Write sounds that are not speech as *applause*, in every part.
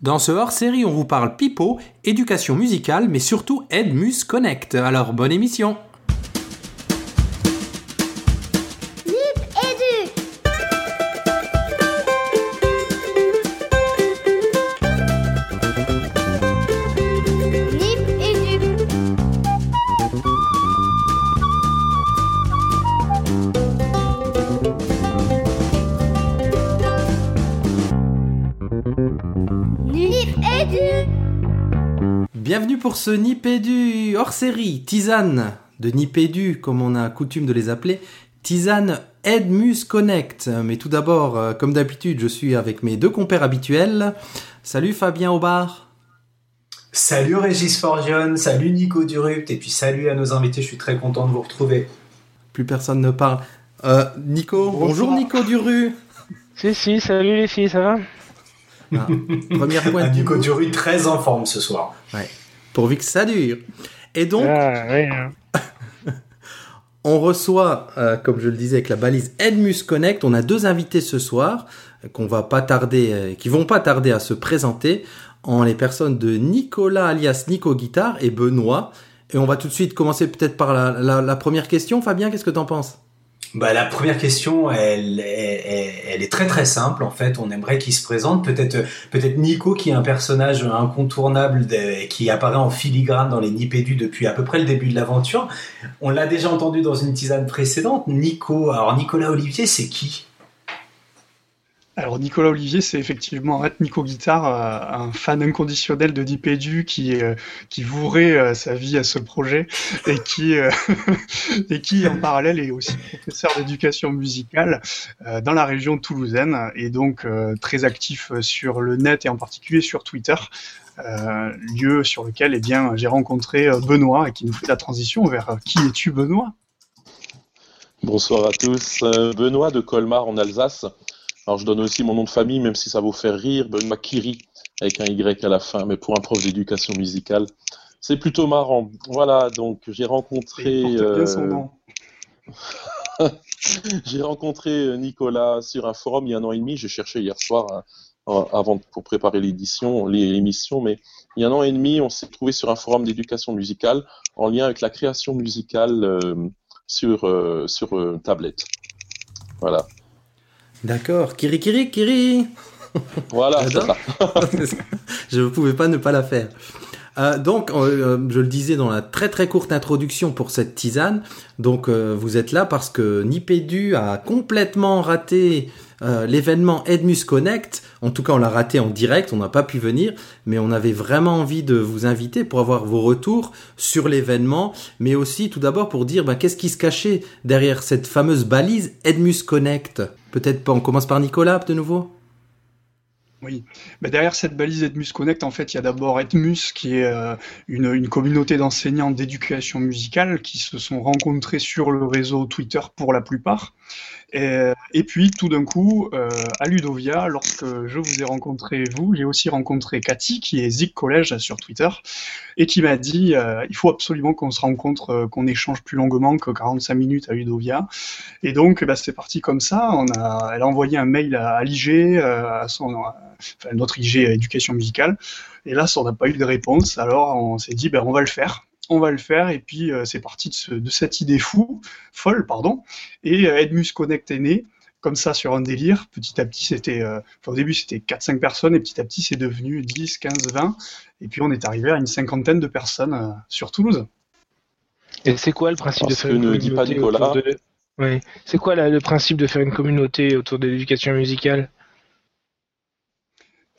Dans ce hors-série, on vous parle pipeau, éducation musicale, mais surtout Edmus Connect. Alors, bonne émission pour ce Nipédu hors-série, tisane de Nipédu, comme on a coutume de les appeler, tisane Edmus Connect. Mais tout d'abord, euh, comme d'habitude, je suis avec mes deux compères habituels. Salut Fabien Aubard. Salut Régis Forgione, salut Nico Durupt, et puis salut à nos invités, je suis très content de vous retrouver. Plus personne ne parle. Euh, Nico, bonjour Nico Duru. Si, si, salut les filles, ça va? Ah, première *laughs* pointe Nico. Durupt très en forme ce soir. Pourvu que ça dure. Et donc, Ah, hein. *laughs* On reçoit, euh, comme je le disais, avec la balise Edmus Connect, on a deux invités ce soir euh, qu'on va pas tarder, euh, qui vont pas tarder à se présenter en les personnes de Nicolas alias Nico Guitare et Benoît. Et on va tout de suite commencer peut-être par la, la- la première question. Fabien, qu'est-ce que t'en penses? Bah, la première question, elle, est très très simple en fait. On aimerait qu'il se présente. Peut-être peut-être Nico qui est un personnage incontournable qui apparaît en filigrane dans les Nipédus depuis à peu près le début de l'aventure. On l'a déjà entendu dans une tisane précédente. Nico, alors Nicolas Olivier, c'est qui? Alors Nicolas Olivier, c'est effectivement Red Nico Guitare, euh, un fan inconditionnel de Dipédu qui euh, qui vouerait euh, sa vie à ce projet et qui *laughs* en parallèle est aussi professeur d'éducation musicale dans la région toulousaine et donc très actif sur le net et en particulier sur Twitter. lieu sur lequel eh j'ai rencontré Benoît et qui nous fait la transition vers qui es-tu Benoît? Bonsoir à tous. Benoît de Colmar en Alsace. Alors je donne aussi mon nom de famille, même si ça vous fait rire, Benoît Kiri, avec un Y à la fin, mais pour un prof d'éducation musicale. C'est plutôt marrant. Voilà, donc j'ai rencontré, Il porte bien son euh, nom. *laughs* j'ai rencontré euh, Nicolas sur un forum il y a un an et demi. J'ai cherché hier soir hein, euh, avant pour préparer l'édition, l'émission, mais il y a un an et demi, on s'est trouvé sur un forum d'éducation musicale en lien avec la création musicale euh, sur euh, sur euh, tablette. Voilà. D'accord. Kiri Kiri Kiri Voilà, ça. *laughs* je ne pouvais pas ne pas la faire. Euh, donc, euh, je le disais dans la très très courte introduction pour cette tisane, donc euh, vous êtes là parce que Nipédu a complètement raté euh, l'événement Edmus Connect. En tout cas, on l'a raté en direct, on n'a pas pu venir, mais on avait vraiment envie de vous inviter pour avoir vos retours sur l'événement, mais aussi tout d'abord pour dire bah, qu'est-ce qui se cachait derrière cette fameuse balise Edmus Connect? Peut-être pas, on commence par Nicolas de nouveau? Oui, Bah, derrière cette balise Edmus Connect, en fait, il y a d'abord Edmus, qui est euh, une, communauté d'enseignants d'éducation musicale qui se sont rencontrés sur le réseau Twitter pour la plupart. Et, puis, tout d'un coup, euh, à Ludovia, lorsque je vous ai rencontré, vous, j'ai aussi rencontré Cathy, qui est Zig Collège sur Twitter, et qui m'a dit euh, il faut absolument qu'on se rencontre, qu'on échange plus longuement que 45 minutes à Ludovia. Et donc, bah, c'est parti comme ça. Elle a envoyé un mail à, à l'IG, à son, enfin, notre IG éducation musicale. Et là, ça, on n'a pas eu de réponse. Alors, on s'est dit, ben, on va le faire. On va le faire. Et puis, euh, c'est parti de, ce- de cette idée fou, folle, pardon. Et euh, Edmus Connect est né, comme ça, sur un délire. Petit à petit, c'était, euh, enfin, au début, c'était 4-5 personnes. Et petit à petit, c'est devenu 10, 15, 20. Et puis, on est arrivé à une cinquantaine de personnes euh, sur Toulouse. Et c'est quoi le principe Parce de faire une ne dis pas communauté Nicolas. autour de... Oui. C'est quoi là, le principe de faire une communauté autour de l'éducation musicale?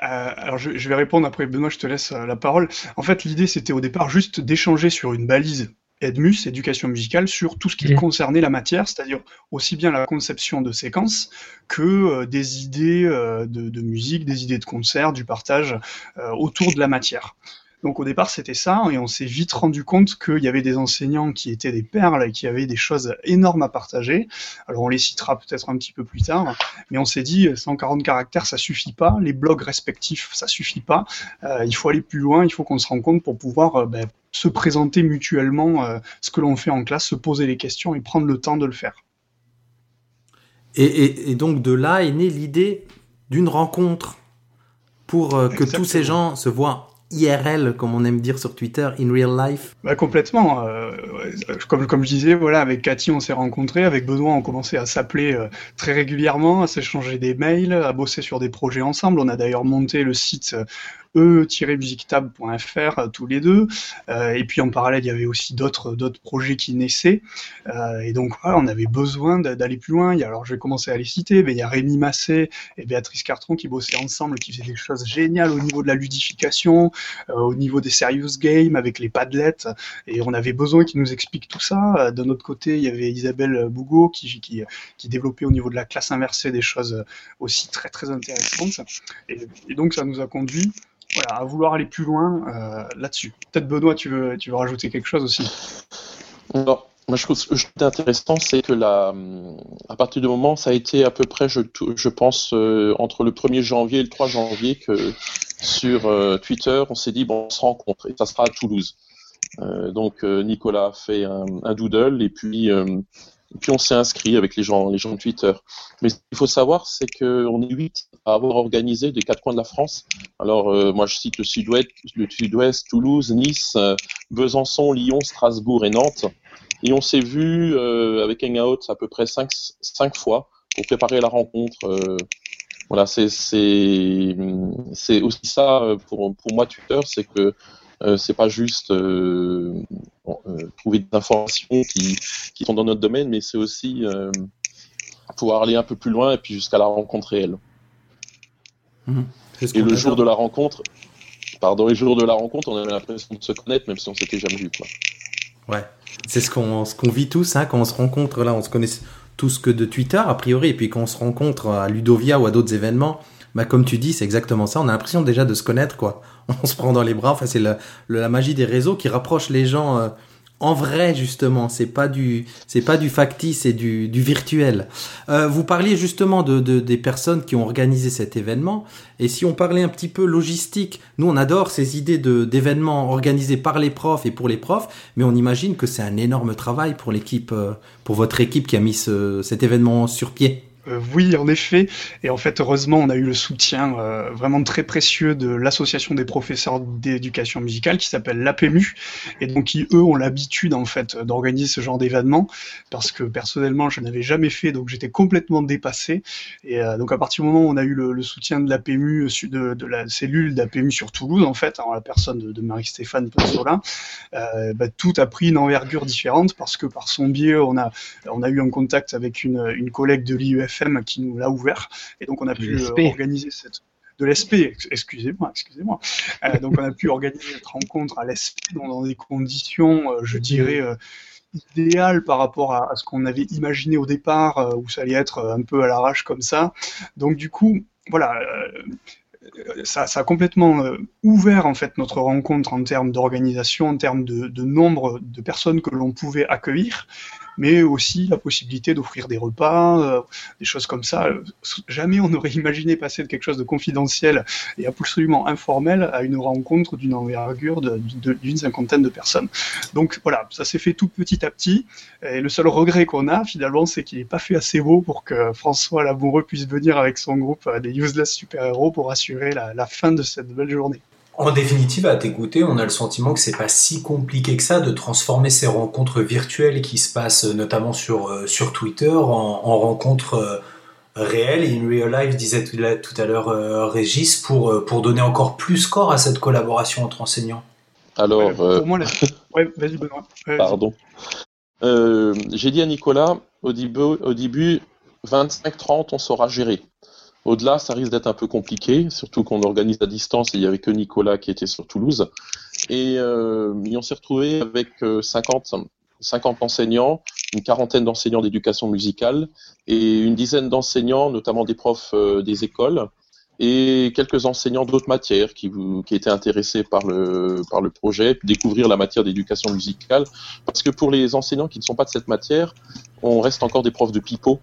Euh, alors je, je vais répondre après Benoît, je te laisse euh, la parole. En fait, l'idée c'était au départ juste d'échanger sur une balise Edmus, éducation musicale, sur tout ce qui concernait la matière, c'est-à-dire aussi bien la conception de séquences que euh, des idées de, de musique, des idées de concert, du partage autour de la matière. Donc au départ c'était ça, et on s'est vite rendu compte qu'il y avait des enseignants qui étaient des perles et qui avaient des choses énormes à partager. Alors on les citera peut-être un petit peu plus tard, mais on s'est dit 140 caractères ça suffit pas, les blogs respectifs ça suffit pas, Euh, il faut aller plus loin, il faut qu'on se rende compte pour pouvoir euh, ben, se présenter mutuellement euh, ce que l'on fait en classe, se poser les questions et prendre le temps de le faire. Et, et- et donc de là est née l'idée d'une rencontre pour euh, que tous ces gens se voient IRL, comme on aime dire sur Twitter, in real life Bah, complètement. euh, comme, comme je disais, voilà, avec Cathy, on s'est rencontrés. Avec Benoît, on commençait à s'appeler euh, très régulièrement, à s'échanger des mails, à bosser sur des projets ensemble. On a d'ailleurs monté le site e-musictab.fr euh, tous les deux. Euh, et puis en parallèle, il y avait aussi d'autres d'autres projets qui naissaient. Euh, et donc on avait besoin d'a- d'aller plus loin. Il y a, alors je vais commencer à les citer, mais il y a Rémi Massé et Béatrice Cartron qui bossaient ensemble, qui faisaient des choses géniales au niveau de la ludification, au niveau des serious games avec les padlets. Et on avait besoin qu'ils nous expliquent tout ça. D'un autre côté, il y avait Isabelle Bougot qui développait au niveau de la classe inversée des choses aussi très très intéressantes. Et, et donc ça nous a conduit voilà, à vouloir aller plus loin euh, là-dessus. Peut-être Benoît, tu veux, rajouter quelque chose aussi? Alors, moi, je trouve ce je trouve intéressant, c'est que la, à partir du moment, ça a été à peu près, je, pense, euh, entre le 1er janvier et le 3 janvier, que sur euh, Twitter, on s'est dit, bon, on se rencontre, et ça sera à Toulouse. Donc, Nicolas a fait un, doodle, et puis, et puis on s'est inscrit avec les gens, les gens de Twitter. Mais ce qu'il faut savoir, c'est qu'on est huit à avoir organisé des quatre coins de la France. Alors, euh, moi, je cite le Sud-Ouest, le Sud-Ouest, Toulouse, Nice, euh, Besançon, Lyon, Strasbourg et Nantes. Et on s'est vu euh, avec Hangout à peu près cinq, cinq fois pour préparer la rencontre. euh, voilà, c'est aussi ça euh, pour pour moi Twitter, c'est que c'est pas juste euh, bon, euh, trouver des informations qui qui sont dans notre domaine, mais c'est aussi euh, pouvoir aller un peu plus loin et puis jusqu'à la rencontre réelle. Ce Et le jour de la rencontre, pardon, le jour de la rencontre, on avait l'impression de se connaître même si on s'était jamais vu quoi. Ouais, c'est ce qu'on ce qu'on vit tous hein, quand on se rencontre là, on se connaît tous que de Twitter a priori, et puis quand on se rencontre à Ludovia ou à d'autres événements, bah comme tu dis, c'est exactement ça. On a l'impression déjà de se connaître quoi. *laughs* On se prend dans les bras. Enfin, c'est la, la magie des réseaux qui rapproche les gens euh, en vrai justement. C'est pas du c'est pas du factice, c'est du, du virtuel. Euh, vous parliez justement de, de des personnes qui ont organisé cet événement. Et si on parlait un petit peu logistique, nous on adore ces idées d'événements organisés par les profs et pour les profs, mais on imagine que c'est un énorme travail pour l'équipe, euh, pour votre équipe qui a mis ce, cet événement sur pied. Euh, oui, en effet. Et en fait, heureusement, on a eu le soutien euh, vraiment très précieux de l'association des professeurs d'éducation musicale qui s'appelle l'APMU et donc qui eux ont l'habitude en fait d'organiser ce genre d'événement parce que personnellement, je n'avais jamais fait, donc j'étais complètement dépassé. Et euh, donc à partir du moment où on a eu le, soutien de l'APMU, de, de la cellule d'APMU sur Toulouse en fait, en la personne de, Marie-Stéphane Ponsolin, euh, bah, tout a pris une envergure différente parce que par son biais, on a eu un contact avec une, une collègue de qui nous l'a ouvert, et donc on a pu euh, organiser cette de l'ESP, ex- excusez-moi, excusez-moi. Euh, donc on a pu organiser cette rencontre à l'ESP dans, dans des conditions, euh, je dirais, euh, idéales par rapport à, à ce qu'on avait imaginé au départ, où ça allait être un peu à l'arrache comme ça. Donc du coup, voilà, ça, ça a complètement ouvert en fait notre rencontre en termes d'organisation, en termes de, de nombre de personnes que l'on pouvait accueillir, mais aussi la possibilité d'offrir des repas, euh, des choses comme ça. Jamais on n'aurait imaginé passer de quelque chose de confidentiel et absolument informel à une rencontre d'une envergure d'une cinquantaine de personnes. Donc voilà, ça s'est fait tout petit à petit. Et le seul regret qu'on a finalement, c'est qu'il n'est pas fait assez beau pour que François Lamoureux puisse venir avec son groupe euh, des Useless Super-Héros pour assurer la, la fin de cette belle journée. En définitive, à t'écouter, on a le sentiment que c'est pas si compliqué que ça de transformer ces rencontres virtuelles qui se passent euh, notamment sur, euh, sur Twitter en, en rencontres euh, réelles in real life, disait tout à- tout à l'heure euh, Régis, pour, euh, pour donner encore plus corps à cette collaboration entre enseignants. Alors, Ouais, euh, pour moi, la... *laughs* ouais, vas-y Benoît. Ouais, vas-y. Pardon. Euh, J'ai dit à Nicolas, au début, au début 25-30, on saura gérer. Au-delà, ça risque d'être un peu compliqué, surtout qu'on organise à distance et il n'y avait que Nicolas qui était sur Toulouse. Et, euh, on s'est retrouvé avec euh, 50, 50 enseignants, une quarantaine d'enseignants d'éducation musicale et une dizaine d'enseignants, notamment des profs euh, des écoles et quelques enseignants d'autres matières qui, qui étaient intéressés par le, par le projet, découvrir la matière d'éducation musicale. Parce que pour les enseignants qui ne sont pas de cette matière, on reste encore des profs de pipeau.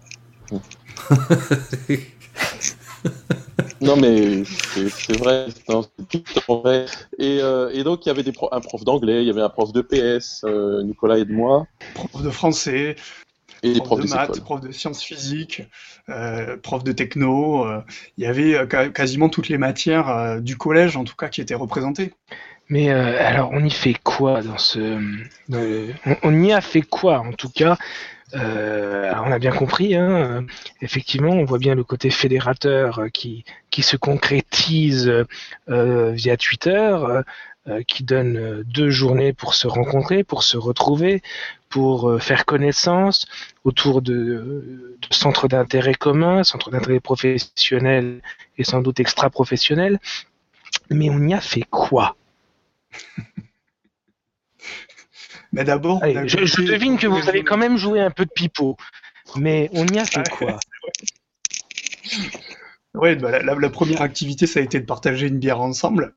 *laughs* *laughs* Non mais c'est vrai, non, c'est tout vrai. Et, euh, et donc il y avait des pro- un prof d'anglais, il y avait un prof de PS, euh, Nicolas et de moi. Prof de français. Et des prof profs de maths, écoles. prof de sciences physiques, euh, prof de techno. euh, il y avait euh, quasiment toutes les matières euh, du collège, en tout cas, qui étaient représentées. Mais euh, alors, on y fait quoi dans ce. dans le- on, on y a fait quoi, en tout cas? Euh, On a bien compris, hein, effectivement, on voit bien le côté fédérateur euh, qui, se concrétise euh, via Twitter, qui donne deux journées pour se rencontrer, pour se retrouver, pour faire connaissance autour de, de centres d'intérêt communs, centres d'intérêt professionnels et sans doute extra-professionnels. Mais on y a fait quoi? *laughs* Mais d'abord, je, devine que vous avez quand même joué un peu de pipeau. Mais on y a fait *laughs* quoi Ouais, bah, la, première activité, ça a été de partager une bière ensemble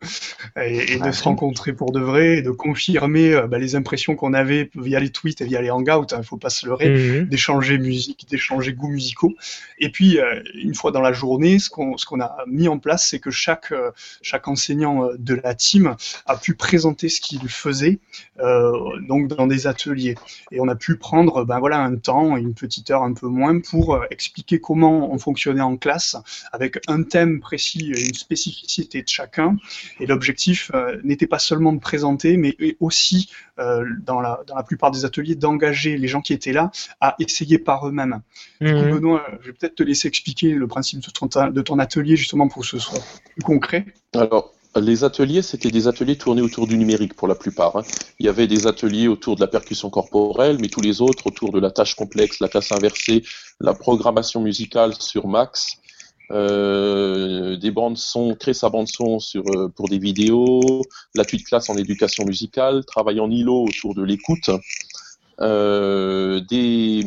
et, et de se rencontrer pour de vrai et de confirmer euh, bah, les impressions qu'on avait via les tweets et via les hangouts. Il faut pas se leurrer. Mhm. d'échanger musique, d'échanger goûts musicaux. Et puis, euh, une fois dans la journée, ce qu'on a mis en place, c'est que chaque, euh, chaque enseignant euh, de la team a pu présenter ce qu'il faisait euh, donc dans des ateliers. Et on a pu prendre ben voilà, un temps, une petite heure un peu moins, pour euh, expliquer comment on fonctionnait en classe, avec un thème précis et une spécificité de chacun. Et l'objectif euh, n'était pas seulement de présenter, mais aussi, euh, dans, la, dans la plupart des ateliers, d'engager les gens qui étaient là à essayer par eux-mêmes. Mhm. Benoît, je vais peut-être te laisser expliquer le principe de ton, de ton atelier, justement, pour que ce soit plus concret. Alors, les ateliers, c'était des ateliers tournés autour du numérique pour la plupart. hein. Il y avait des ateliers autour de la percussion corporelle, mais tous les autres autour de la tâche complexe, la classe inversée, la programmation musicale sur Max, euh, des bandes son, créer sa bande son sur, euh, pour des vidéos, l'appui de classe en éducation musicale, travail en îlot autour de l'écoute, euh, des,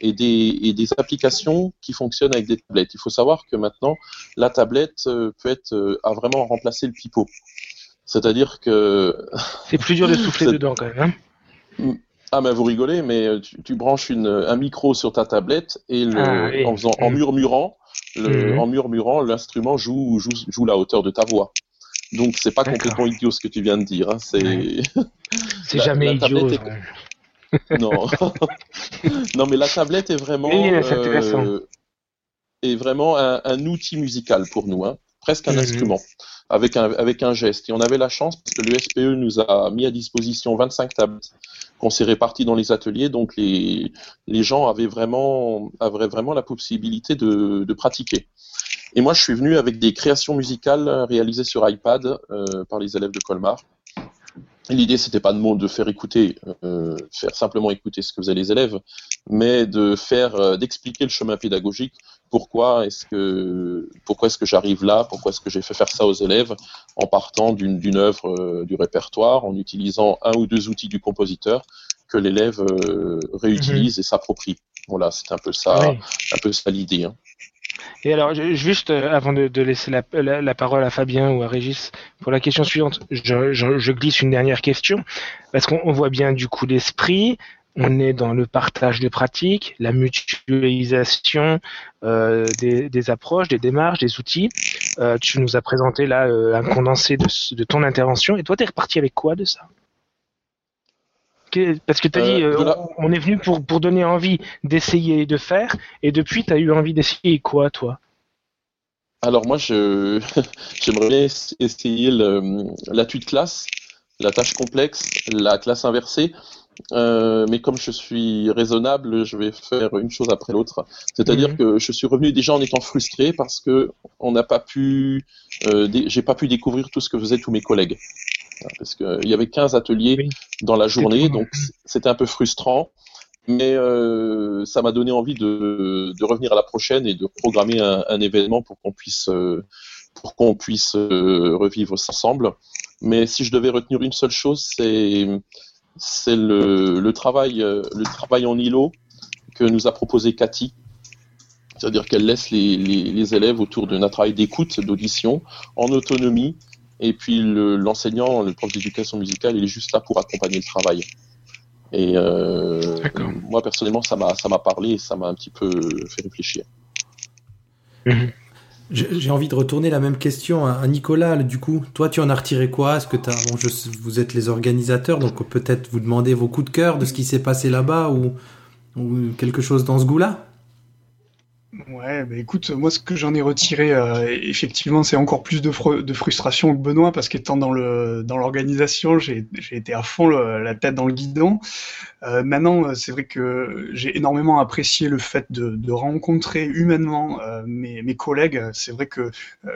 et, des, et des applications qui fonctionnent avec des tablettes. Il faut savoir que maintenant, la tablette euh, peut être euh, a vraiment remplacé le pipeau. C'est-à-dire que *laughs* C'est plus dur de souffler dedans quand même. hein. ah mais vous rigolez, mais euh, tu, tu branches une, un micro sur ta tablette et le, Ah, oui. en, faisant, en murmurant, le, Mhm. en murmurant, l'instrument joue, joue, joue la hauteur de ta voix. Donc c'est pas complètement idiot ce que tu viens de dire. Hein. C'est *laughs* C'est La- jamais la idiot. tablette ça. *laughs* non, *laughs* non mais la tablette est vraiment Oui, intéressant. euh, est vraiment un, un outil musical pour nous, hein. Presque un Mhm. instrument avec un avec un geste. Et on avait la chance parce que le SPE nous a mis à disposition 25 tablettes qu'on s'est réparties dans les ateliers, donc les les gens avaient vraiment avaient vraiment la possibilité de, de pratiquer. Et moi, je suis venu avec des créations musicales réalisées sur iPad euh, par les élèves de Colmar. L'idée, c'était pas de, de faire écouter, euh, faire simplement écouter ce que faisaient les élèves, mais de faire, euh, d'expliquer le chemin pédagogique. Pourquoi est-ce que, pourquoi est-ce que j'arrive là? Pourquoi est-ce que j'ai fait faire ça aux élèves en partant d'une d'une œuvre euh, du répertoire, en utilisant un ou deux outils du compositeur que l'élève euh, réutilise et s'approprie. Voilà, c'est un peu ça, Oui. un peu ça l'idée. hein. Et alors, juste euh, avant de, de laisser la, la- la parole à Fabien ou à Régis pour la question suivante, je, je- je glisse une dernière question parce qu'on on voit bien du coup l'esprit. On est dans le partage de pratiques, la mutualisation euh, des, des approches, des démarches, des outils. Euh, tu nous as présenté là euh, un condensé de, ton intervention. Et toi, tu es reparti avec quoi de ça? Parce que tu as dit, euh, la- on, on est venu pour, pour donner envie d'essayer et de faire. Et depuis, tu as eu envie d'essayer quoi, toi? Alors moi, je *laughs* j'aimerais bien essayer le- de classe, la tâche complexe, la classe inversée. Euh, mais comme je suis raisonnable, je vais faire une chose après l'autre. C'est-à-dire Mhm. que je suis revenu déjà en étant frustré parce que on n'a pas pu, euh, j'ai pas pu découvrir tout ce que faisaient tous mes collègues. Parce qu'il y avait 15 ateliers Oui. dans la journée, donc c'était un peu frustrant. Mais euh, ça m'a donné envie de, de revenir à la prochaine et de programmer un, un événement pour qu'on puisse, pour qu'on puisse revivre ça ensemble. Mais si je devais retenir une seule chose, c'est c'est le, le travail, euh, le travail en îlot que nous a proposé Cathy. C'est-à-dire qu'elle laisse les, les, les élèves autour d'un travail d'écoute, d'audition, en autonomie. Et puis le- l'enseignant, le prof d'éducation musicale, il est juste là pour accompagner le travail. Et euh, moi personnellement, ça m'a ça m'a parlé et ça m'a un petit peu fait réfléchir. J'ai j'ai envie de retourner la même question à, Nicolas. Du coup, toi, tu en as retiré quoi? Est-ce que t'as, bon, je, vous êtes les organisateurs, donc peut-être vous demandez vos coups de cœur de ce qui s'est passé là-bas ou ou quelque chose dans ce goût-là? Ouais, bah écoute, moi ce que j'en ai retiré, euh, effectivement, c'est encore plus de, de frustration que Benoît, parce qu'étant dans le dans l'organisation, j'ai été à fond la tête dans le guidon. Euh, maintenant, euh, c'est vrai que j'ai énormément apprécié le fait de, rencontrer humainement mes, mes collègues. C'est vrai que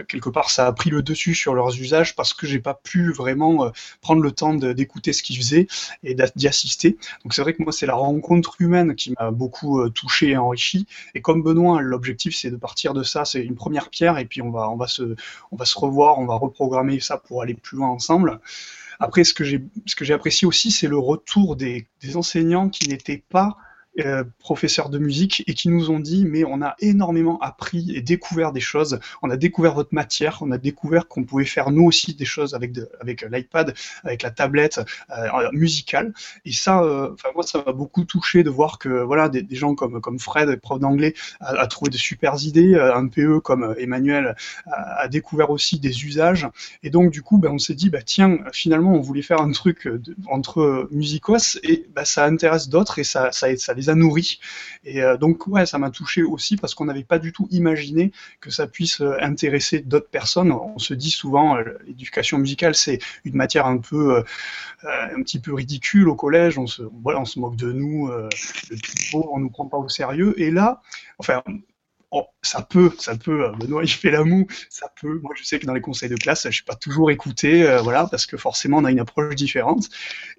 quelque part, ça a pris le dessus sur leurs usages parce que j'ai pas pu vraiment prendre le temps d'écouter ce qu'ils faisaient et d'y assister. Donc c'est vrai que moi, c'est la rencontre humaine qui m'a beaucoup touché et enrichi. Et comme Benoît, l'objectif c'est de partir de ça, c'est une première pierre, et puis on va, on va se, on va se revoir, on va reprogrammer ça pour aller plus loin ensemble. Après, ce que j'ai, apprécié aussi, c'est le retour des, des enseignants qui n'étaient pas euh, professeurs de musique et qui nous ont dit mais on a énormément appris et découvert des choses. On a découvert votre matière, on a découvert qu'on pouvait faire nous aussi des choses avec de, avec l'iPad, avec la tablette euh, musicale. Et ça, euh, enfin moi ça m'a beaucoup touché de voir que voilà des, gens comme comme Fred, prof d'anglais, a, a, trouvé de super idées. Un PE comme Emmanuel a, a, découvert aussi des usages. Et donc du coup, ben, on s'est dit bah tiens finalement on voulait faire un truc de, entre musicos et bah, ça intéresse d'autres et ça, ça ça les a nourris. Et euh, donc ouais, ça m'a touché aussi parce qu'on n'avait pas du tout imaginé que ça puisse euh, intéresser d'autres personnes. On se dit souvent euh, l'éducation musicale c'est une matière un peu un petit peu ridicule au collège. On se voilà, on se moque de nous, le beau, on nous prend pas au sérieux. Et là, enfin Oh, ça peut, ça peut. Benoît, il fait la moue, ça peut. Moi, je sais que dans les conseils de classe, je suis pas toujours écouté, euh, voilà, parce que forcément, on a une approche différente.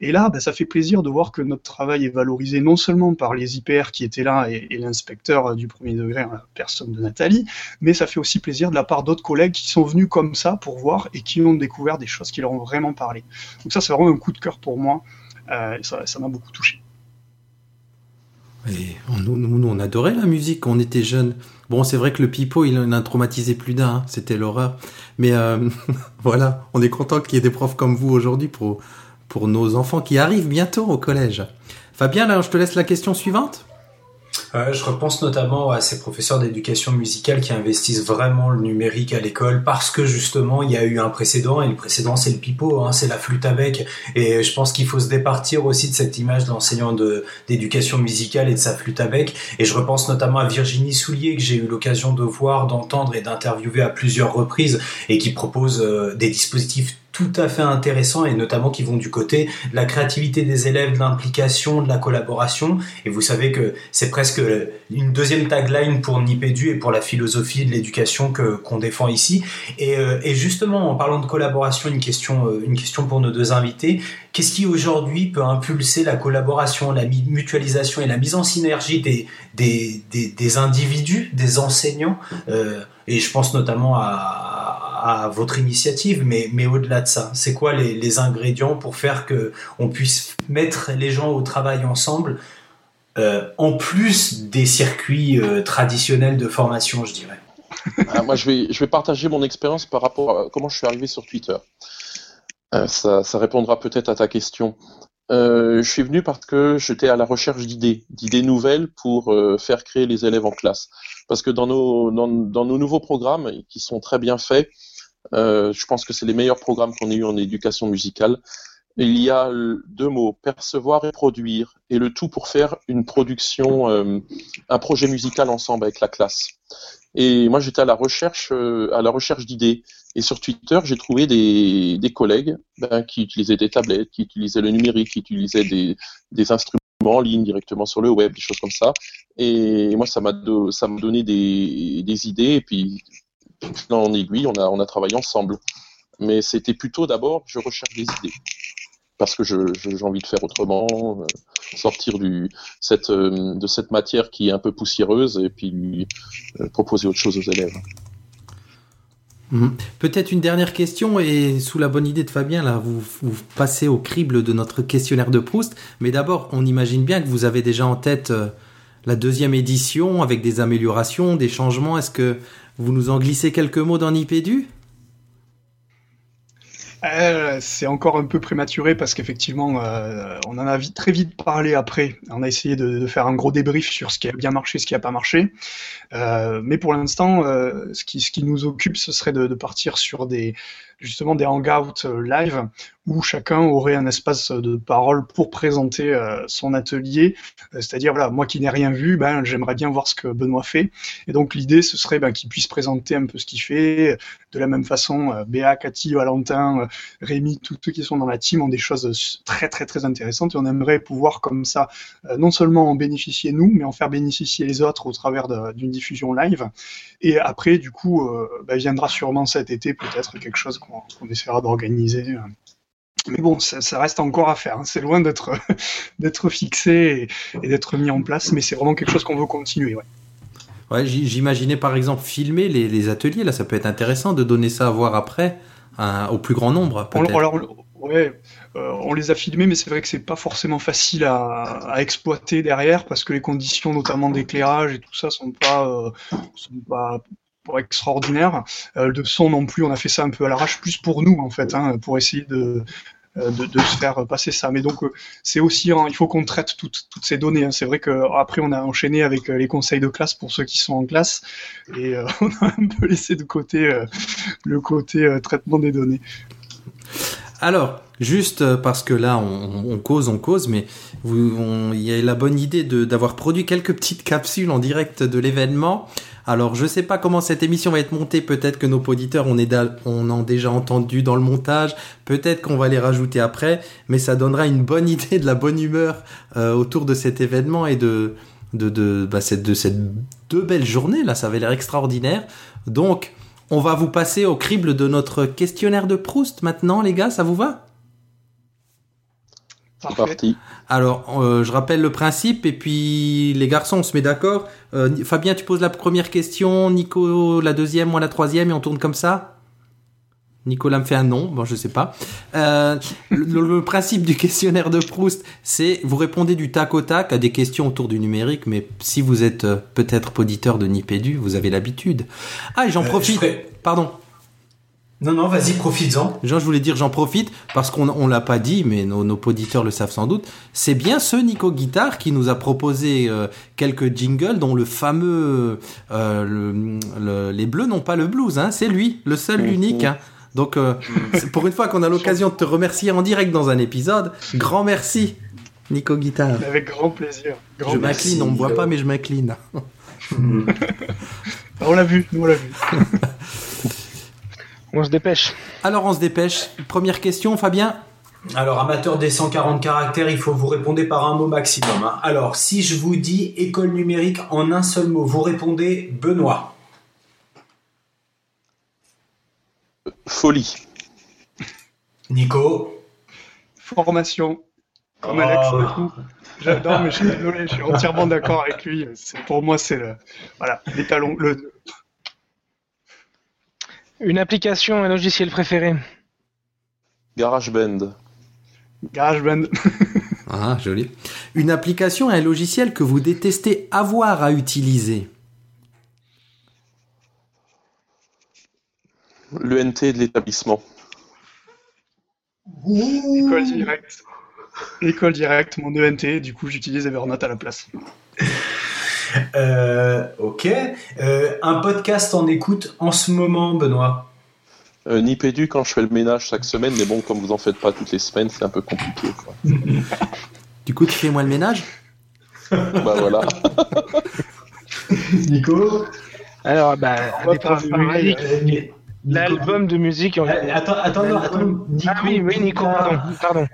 Et là, bah, ça fait plaisir de voir que notre travail est valorisé non seulement par les IPR qui étaient là et, l'inspecteur du premier degré, la personne de Nathalie, mais ça fait aussi plaisir de la part d'autres collègues qui sont venus comme ça pour voir et qui ont découvert des choses qui leur ont vraiment parlé. Donc ça, c'est vraiment un coup de cœur pour moi. Euh, ça m'a beaucoup touché. Et nous, on adorait la musique quand on était jeunes. Bon, c'est vrai que le pipeau, il en a traumatisé plus d'un, hein. c'était l'horreur. Mais euh, *laughs* voilà, on est content qu'il y ait des profs comme vous aujourd'hui pour, pour nos enfants qui arrivent bientôt au collège. Fabien, là, je te laisse la question suivante. Je repense notamment à ces professeurs d'éducation musicale qui investissent vraiment le numérique à l'école parce que justement il y a eu un précédent et le précédent c'est le pipeau, hein, c'est la flûte à bec. Et je pense qu'il faut se départir aussi de cette image de l'enseignant d'éducation musicale et de sa flûte à bec. Et je repense notamment à Virginie Soulier que j'ai eu l'occasion de voir, d'entendre et d'interviewer à plusieurs reprises et qui propose euh, des dispositifs tout à fait intéressants et notamment qui vont du côté de la créativité des élèves, de l'implication, de la collaboration. Et vous savez que c'est presque une deuxième tagline pour Nipédu et pour la philosophie de l'éducation que qu'on défend ici. Et, euh, justement, en parlant de collaboration, une question, euh, une question pour nos deux invités. Qu'est-ce qui aujourd'hui peut impulser la collaboration, la mutualisation et la mise en synergie des, des, des, des individus, des enseignants euh, Et je pense notamment à votre initiative, mais, mais au-delà de ça, c'est quoi les, les, ingrédients pour faire que on puisse mettre les gens au travail ensemble, euh, en plus des circuits euh, traditionnels de formation, je dirais? Ah, Moi, je vais, je vais partager mon expérience par rapport à comment je suis arrivé sur Twitter. Euh, ça, ça, répondra peut-être à ta question. je suis venu parce que j'étais à la recherche d'idées, d'idées nouvelles pour faire créer les élèves en classe. Parce que dans nos, dans, dans nos nouveaux programmes, qui sont très bien faits, je pense que c'est les meilleurs programmes qu'on ait eu en éducation musicale. Il y a deux mots, percevoir et produire, et le tout pour faire une production, euh, un projet musical ensemble avec la classe. Et moi, j'étais à la recherche, euh, à la recherche d'idées. Et sur Twitter, j'ai trouvé des, des collègues ben, qui utilisaient des tablettes, qui utilisaient le numérique, qui utilisaient des, des instruments en ligne directement sur le web, des choses comme ça. Et moi, ça m'a do, donné des, des idées. Et puis, en aiguille, on a, on a travaillé ensemble. Mais c'était plutôt d'abord, je recherche des idées. Parce que j'ai envie de faire autrement, euh, sortir euh, de cette matière qui est un peu poussiéreuse et puis lui euh, proposer autre chose aux élèves. Mmh. Peut-être une dernière question et sous la bonne idée de Fabien, là, vous, passez au crible de notre questionnaire de Proust. Mais d'abord, on imagine bien que vous avez déjà en tête la deuxième édition avec des améliorations, des changements. Est-ce que vous nous en glissez quelques mots dans Nipédu euh, c'est encore un peu prématuré parce qu'effectivement, euh, on en a très vite parlé après. On a essayé de, faire un gros débrief sur ce qui a bien marché, ce qui n'a pas marché. Euh, mais pour l'instant, ce qui, nous occupe, ce serait de partir sur des, justement des hangouts euh, live où chacun aurait un espace de parole pour présenter euh, son atelier. Euh, C'est-à-dire, voilà, moi qui n'ai rien vu, ben, j'aimerais bien voir ce que Benoît fait. Et donc l'idée, ce serait ben, qu'il puisse présenter un peu ce qu'il fait. De la même façon, Béa, Cathy, Valentin, Rémi, tous ceux qui sont dans la team ont des choses très très très intéressantes et on aimerait pouvoir comme ça non seulement en bénéficier nous, mais en faire bénéficier les autres au travers d'une diffusion live. Et après, du coup, bah, viendra sûrement cet été peut-être quelque chose qu'on essaiera d'organiser. euh. Mais bon, ça, ça reste encore à faire. hein. C'est loin d'être *laughs* d'être fixé et, et d'être mis en place, mais c'est vraiment quelque chose qu'on veut continuer. Ouais. J'imaginais par exemple filmer les, les ateliers, là ça peut être intéressant de donner ça à voir après hein, au plus grand nombre. On, alors, ouais, euh, on les a filmés, mais c'est vrai que c'est pas forcément facile à, à exploiter derrière parce que les conditions, notamment d'éclairage et tout ça, sont pas, euh, sont pas pas extraordinaires. Euh, de son non plus, on a fait ça un peu à l'arrache, plus pour nous en fait, hein, pour essayer de euh, de, de se faire passer ça. Mais donc, euh, c'est aussi, hein, il faut qu'on traite toutes, toutes ces données. hein. C'est vrai qu'après, on a enchaîné avec les conseils de classe pour ceux qui sont en classe, et *laughs* on a un peu laissé de côté le côté traitement des données. Alors, juste parce que là, on, on cause, on cause, mais il y a la bonne idée de- d'avoir produit quelques petites capsules en direct de l'événement. Alors, je sais pas comment cette émission va être montée. Peut-être que nos auditeurs, on, en déjà entendu dans le montage. Peut-être qu'on va les rajouter après. Mais ça donnera une bonne *laughs* idée de la bonne humeur euh, autour de cet événement et de, de, de, bah, cette, de cette deux belles journées. Là, ça avait l'air extraordinaire. Donc, on va vous passer au crible de notre questionnaire de Proust maintenant, les gars. Ça vous va? Parfait. parti. Alors, euh, je rappelle le principe et puis les garçons, on se met d'accord. Euh, Fabien, tu poses la première question, Nico la deuxième, moi la troisième et on tourne comme ça. Nicolas me fait un non, bon je sais pas. Euh, le, le principe du questionnaire de Proust, c'est vous répondez du tac au tac à des questions autour du numérique, mais si vous êtes euh, peut-être auditeur de Nipédu, vous avez l'habitude. Ah et j'en Euh, je profite. ferai- Pardon. Non, non, vas-y, profites-en. Jean, je voulais dire, j'en profite parce qu'on on l'a pas dit, mais nos, nos auditeurs le savent sans doute. C'est bien ce Nico Guitare qui nous a proposé euh, quelques jingles, dont le fameux euh, le- le- les Bleus n'ont pas le blues. Hein, c'est lui, le seul, Mhm. l'unique. Hein. Donc, euh, c'est pour une fois qu'on a l'occasion de te remercier en direct dans un épisode, grand merci, Nico Guitare. Avec grand plaisir. Grand Je m'incline, on me voit pas, mais je m'incline. On l'a vu, nous on l'a vu. *laughs* On se dépêche. Alors, on se dépêche. Première question, Fabien? Alors, amateur des 140 caractères, il faut vous répondre par un mot maximum. hein. Alors, si je vous dis école numérique en un seul mot, vous répondez Benoît. Folie. Nico. Formation. Comme Oh. Alex, du coup. J'adore, mais je suis désolé, je suis entièrement d'accord avec lui. Pour moi, c'est le, voilà, les talons, le, Une application, un logiciel préféré. GarageBand. GarageBand. *laughs* Ah, joli. Une application et un logiciel que vous détestez avoir à utiliser. L'ENT de l'établissement. École directe. École directe, mon ENT, du coup, j'utilise Evernote à la place. Euh, ok. Euh, un podcast en écoute en ce moment, Benoît. Euh, Nipédu quand je fais le ménage chaque semaine, mais bon, comme vous en faites pas toutes les semaines, c'est un peu compliqué. Quoi. *laughs* Du coup, tu fais moi le ménage? Bah voilà. *laughs* Nico? Alors, bah, On de pareil, musique. L'album de musique. Euh, Attends, attends, non, attends. Nico. Ah oui, oui, Nico, pardon. pardon.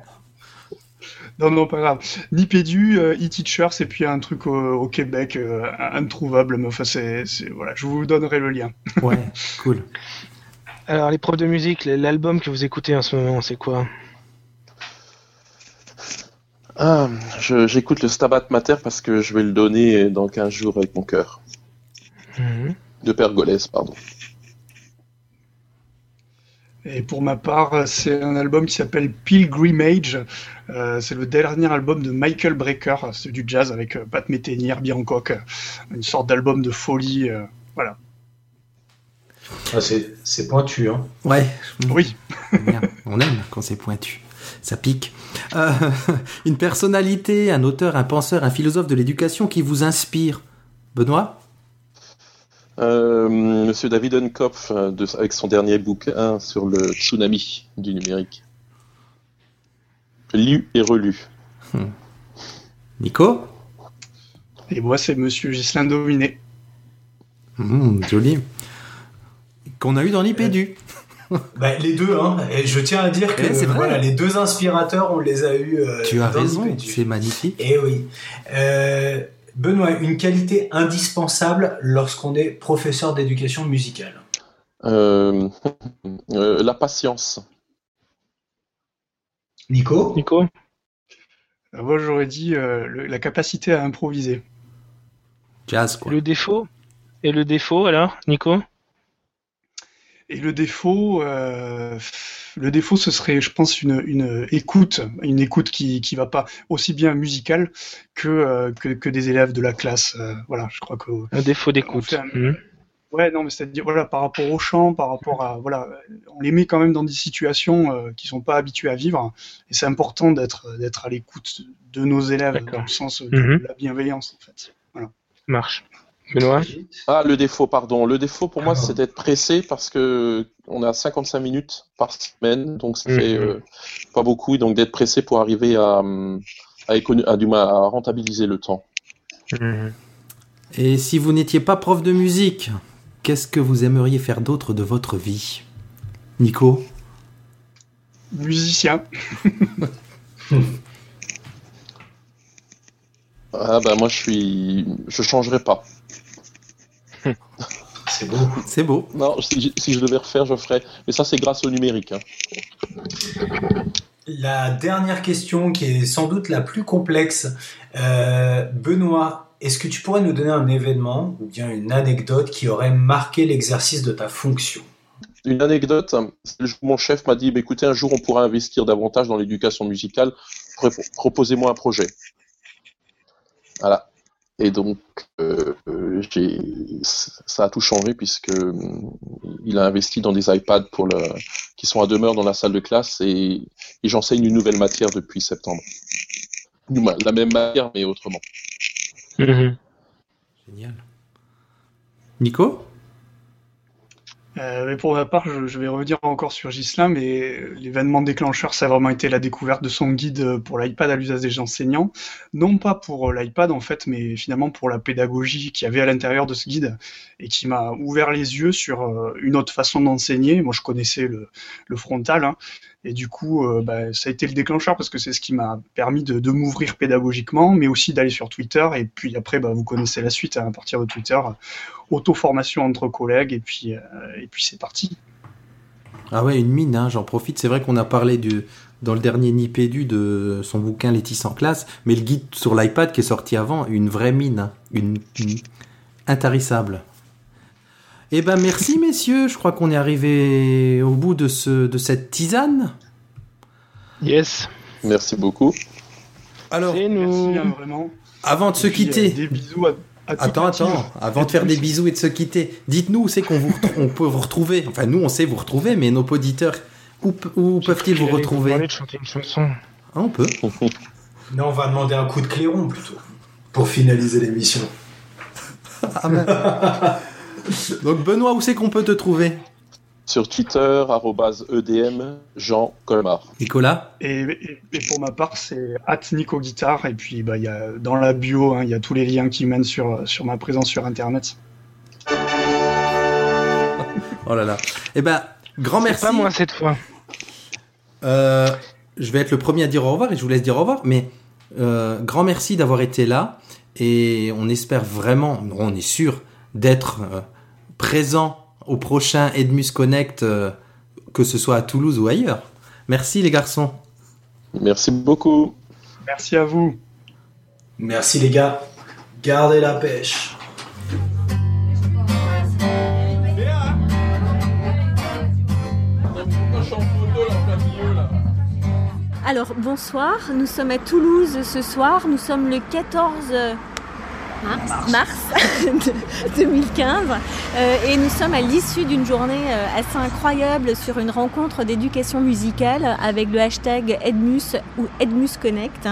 Non, non, pas grave. Nipédu, euh, e-teachers, et puis un truc au, au Québec, euh, introuvable, mais enfin, c'est, c'est- voilà, je vous donnerai le lien. Ouais, cool. *laughs* Alors, les profs de musique, l'album que vous écoutez en ce moment, c'est quoi? Ah, je- j'écoute le Stabat Mater parce que je vais le donner dans 15 jours avec mon cœur. Mhm. De Pergolèse, pardon. Et pour ma part, c'est un album qui s'appelle Pilgrimage. Euh, c'est le dernier album de Michael Brecker. C'est du jazz avec euh, Pat Metheny, Herbie Hancock. euh, Une sorte d'album de folie. euh, voilà. Ah, c'est c'est pointu, hein. Ouais, Oui. on aime quand c'est pointu. Ça pique. Euh, *laughs* une personnalité, un auteur, un penseur, un philosophe de l'éducation qui vous inspire. Benoît? Euh, Monsieur David Unkopf, euh, de- avec son dernier bouquin sur le tsunami du numérique. Lu et relu. Nico? Et moi, c'est Monsieur Ghislain Dominé. Mmh, Joli. Qu'on a eu dans l'IPDU. *laughs* Bah, les deux, hein. Et je tiens à dire que Ouais, c'est vrai. voilà, les deux inspirateurs, on les a eus. euh, tu as dans raison, c'est magnifique. Eh oui. Euh, Benoît, une qualité indispensable lorsqu'on est professeur d'éducation musicale. Euh, *laughs* euh, la patience. Nico Nico Euh, Moi, j'aurais dit euh, le- la capacité à improviser. Jazz, quoi. Le défaut? Et le défaut alors, Nico? Et le défaut, euh, le défaut, ce serait, je pense, une, une écoute, une écoute qui qui va pas aussi bien musicale que euh, que, que des élèves de la classe. Euh, voilà, je crois que. Un défaut d'écoute. Mhm. Ouais, non, mais c'est-à-dire voilà, par rapport au chant, par rapport à voilà, on les met quand même dans des situations euh, qui sont pas habitués à vivre, et c'est important d'être d'être à l'écoute de nos élèves dans le sens de Mhm. la bienveillance en fait. Marche. Benoît? Ah, le défaut, pardon. Le défaut pour moi, Ah. c'est d'être pressé parce que on a 55 minutes par semaine, donc ça fait euh, pas beaucoup, donc d'être pressé pour arriver à, hum, à, à, du à rentabiliser le temps. Mhm. Et si vous n'étiez pas prof de musique, qu'est-ce que vous aimeriez faire d'autre de votre vie? Nico? Musicien, Ah bah moi je suis, je changerai pas. C'est beau. C'est beau. Non, si, si je devais refaire, je ferais. Mais ça c'est grâce au numérique. hein. La dernière question, qui est sans doute la plus complexe. Euh, Benoît, est-ce que tu pourrais nous donner un événement ou bien une anecdote qui aurait marqué l'exercice de ta fonction? Une anecdote, mon chef m'a dit, bah, écoutez, un jour on pourra investir davantage dans l'éducation musicale, Pro- proposez-moi un projet. Voilà. Et donc, euh, euh, j'ai, ça a tout changé puisque euh, il a investi dans des iPads pour le, qui sont à demeure dans la salle de classe et, et j'enseigne une nouvelle matière depuis septembre. La même matière, mais autrement. Mhm. Génial. Nico? Euh, pour ma part, je, vais revenir encore sur Gislain, mais l'événement déclencheur, ça a vraiment été la découverte de son guide pour l'iPad à l'usage des enseignants. Non pas pour l'iPad, en fait, mais finalement pour la pédagogie qu'il y avait à l'intérieur de ce guide et qui m'a ouvert les yeux sur euh, une autre façon d'enseigner. Moi, je connaissais le, le frontal, hein, et du coup, euh, bah, ça a été le déclencheur parce que c'est ce qui m'a permis de, m'ouvrir pédagogiquement, mais aussi d'aller sur Twitter. Et puis après, bah, vous connaissez la suite hein, à partir de Twitter auto-formation entre collègues, et puis, euh, puis c'est parti. Ah ouais, une mine, hein, j'en profite. C'est vrai qu'on a parlé du, dans le dernier Nipédu de son bouquin Les en classe, mais le guide sur l'iPad qui est sorti avant, une vraie mine, hein, une, une intarissable. Eh ben merci *laughs* messieurs, je crois qu'on est arrivé au bout de, ce, de cette tisane. Yes. Merci beaucoup. Alors, nous. Merci hein, vraiment. avant de se puis, quitter, euh, des bisous à, à Attends, attends, avant de faire des bisous et de se quitter, dites-nous où c'est qu'on vous on peut vous retrouver. Enfin, nous, on sait vous retrouver, mais nos auditeurs, où, où peuvent-ils vous retrouver demander de chanter une chanson. Ah, On peut. *laughs* Non, on va demander un coup de clairon plutôt. Pour finaliser l'émission. Ah, ben. *laughs* *laughs* Donc, Benoît, où c'est qu'on peut te trouver? Sur Twitter, arrobase EDM, Jean Colmar. Nicolas? Et, et- et pour ma part, c'est at Nico Guitare. Et puis, bah, il y a, dans la bio, hein, il y a tous les liens qui mènent sur, sur ma présence sur Internet. Oh là là. Eh ben, grand merci. pas moi cette fois. Euh, je vais être le premier à dire au revoir et je vous laisse dire au revoir, mais euh, grand merci d'avoir été là et on espère vraiment, on est sûr d'être euh, présent au prochain Edmus Connect, euh, que ce soit à Toulouse ou ailleurs. Merci les garçons. Merci beaucoup. Merci à vous. Merci les gars. Gardez la pêche. Alors bonsoir, nous sommes à Toulouse ce soir, nous sommes le 14 mars, 2015 *laughs* euh, et nous sommes à l'issue d'une journée euh, assez incroyable sur une rencontre d'éducation musicale avec le hashtag Edmus ou Edmus Connect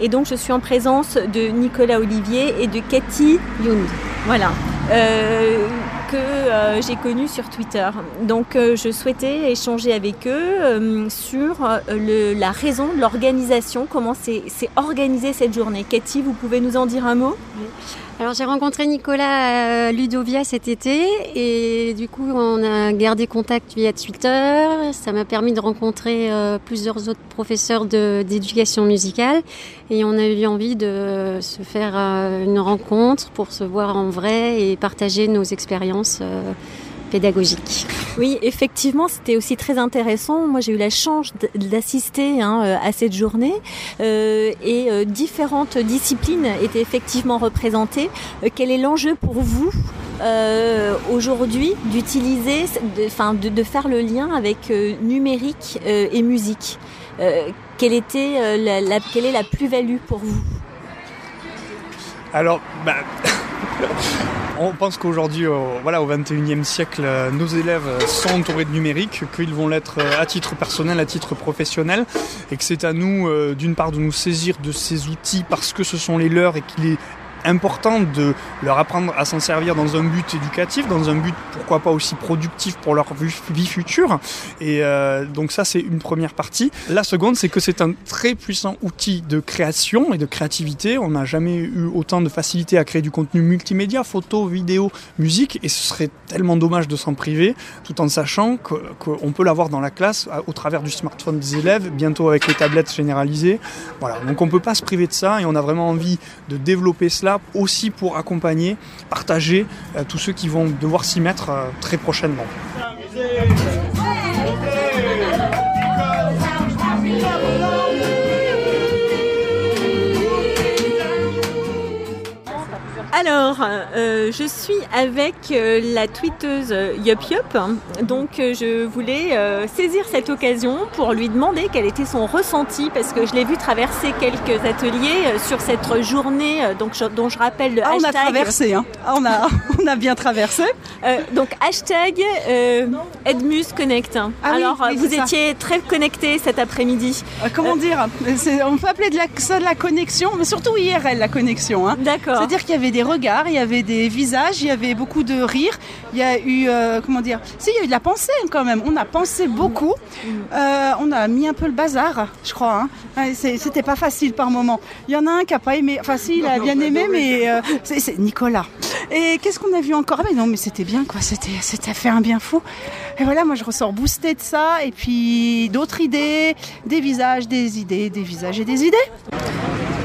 et donc je suis en présence de Nicolas Olivier et de Cathy Young. Voilà. Euh, que euh, j'ai connus sur Twitter. Donc euh, je souhaitais échanger avec eux euh, sur euh, le- la raison de l'organisation, comment c'est organisé cette journée. Cathy, vous pouvez nous en dire un mot? Alors j'ai rencontré Nicolas à Ludovia cet été et du coup on a gardé contact via Twitter. Ça m'a permis de rencontrer euh, plusieurs autres professeurs d'éducation musicale et on a eu envie de se faire euh, une rencontre pour se voir en vrai et partager nos expériences pédagogiques. Oui, effectivement, c'était aussi très intéressant. Moi, j'ai eu la chance d'assister hein, euh, à cette journée euh, et euh, différentes disciplines étaient effectivement représentées. Euh, quel est l'enjeu pour vous euh, aujourd'hui d'utiliser, de, enfin, de, de faire le lien avec euh, numérique euh, et musique? Euh, quelle était euh, la, la- quelle est la plus-value pour vous? Alors, bah, on pense qu'aujourd'hui, au, voilà, au 21e siècle, euh, nos élèves sont entourés de numérique, qu'ils vont l'être euh, à titre personnel, à titre professionnel, et que c'est à nous, euh, d'une part, de nous saisir de ces outils parce que ce sont les leurs et qu'il est important de leur apprendre à s'en servir dans un but éducatif, dans un but pourquoi pas aussi productif pour leur vie future. Et euh, donc ça c'est une première partie. La seconde c'est que c'est un très puissant outil de création et de créativité. On n'a jamais eu autant de facilité à créer du contenu multimédia, photo, vidéo, musique, et ce serait tellement dommage de s'en priver, tout en sachant qu'on peut l'avoir dans la classe au travers du smartphone des élèves, bientôt avec les tablettes généralisées. Voilà, donc on peut pas se priver de ça et on a vraiment envie de développer cela aussi pour accompagner, partager euh, tous ceux qui vont devoir s'y mettre euh, très prochainement. Alors, euh, je suis avec euh, la tweeteuse Yup Yup. Donc, euh, je voulais euh, saisir cette occasion pour lui demander quel était son ressenti, parce que je l'ai vu traverser quelques ateliers euh, sur cette journée, euh, donc, je- dont je rappelle le Ah, on a hashtag. traversé, hein. Ah, on, a, *laughs* on a bien traversé. Euh, donc, hashtag euh, Edmus Connect. Ah Alors, oui, vous ça. étiez très connectés cet après-midi. Euh, comment dire On peut appeler de la, ça de la connexion, mais surtout IRL, la connexion. Hein. D'accord. C'est-à-dire qu'il y avait des regards, il y avait des visages, il y avait beaucoup de rires, il y a eu, euh, comment dire, si, il y a eu de la pensée quand même. On a pensé beaucoup, Euh, on a mis un peu le bazar, je crois. Hein. C'était pas facile par moment. Il y en a un qui a pas aimé, enfin si, il a bien aimé, mais euh, c'est Nicolas. Et qu'est-ce qu'on a vu encore? Ah, Mais non, mais c'était bien, quoi. C'était, c'était fait un bien fou. Et voilà, moi je ressors boosté de ça, et puis d'autres idées, des visages, des idées, des visages et des idées.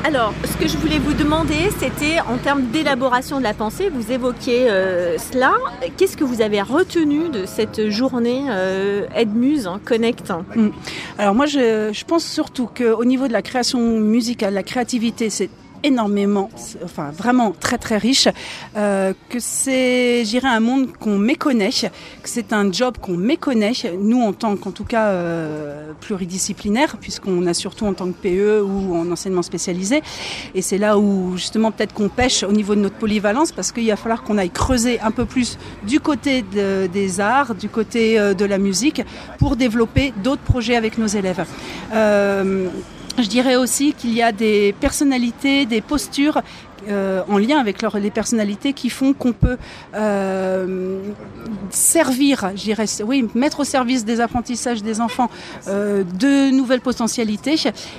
Alors, ce que je voulais vous demander, c'était en termes d'élaboration de la pensée, vous évoquiez euh, cela. Qu'est-ce que vous avez retenu de cette journée euh, Edmuse Connect? Alors moi, je, je pense surtout qu'au niveau de la création musicale, la créativité, c'est énormément, enfin vraiment très très riche, euh, que c'est, j'irais, un monde qu'on méconnaît, que c'est un job qu'on méconnaît, nous en tant qu'en tout cas euh, pluridisciplinaire, puisqu'on a surtout en tant que PE ou en enseignement spécialisé, et c'est là où justement peut-être qu'on pêche au niveau de notre polyvalence, parce qu'il va falloir qu'on aille creuser un peu plus du côté de- des arts, du côté euh, de la musique, pour développer d'autres projets avec nos élèves. Je dirais aussi qu'il y a des personnalités, des postures euh, en lien avec les personnalités qui font qu'on peut euh, servir, je dirais, oui, mettre au service des apprentissages des enfants euh, de nouvelles potentialités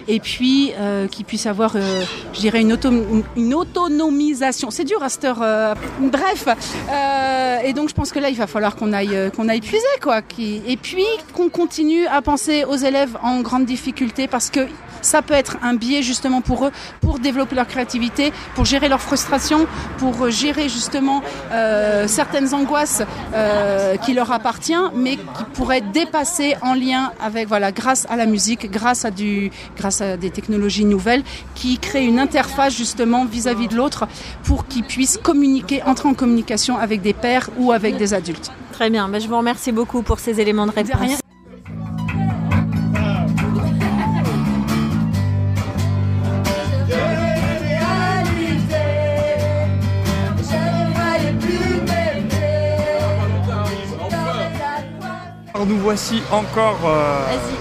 et puis qu'ils puissent avoir, une, auto- une autonomisation. C'est dur à cette heure. bref, et donc je pense que là, il va falloir qu'on aille, qu'on aille puiser, quoi. Et puis qu'on continue à penser aux élèves en grande difficulté parce que ça peut être un biais justement pour eux, pour développer leur créativité, pour leur frustration, pour gérer justement euh, certaines angoisses euh, qui leur appartiennent, mais qui pourraient dépasser en lien avec, voilà, grâce à la musique, grâce à du, grâce à des technologies nouvelles, qui créent une interface justement vis-à-vis de l'autre pour qu'ils puissent communiquer, entrer en communication avec des pairs ou avec des adultes. Très bien, ben, je vous remercie beaucoup pour ces éléments de réponse. Nous voici encore, euh,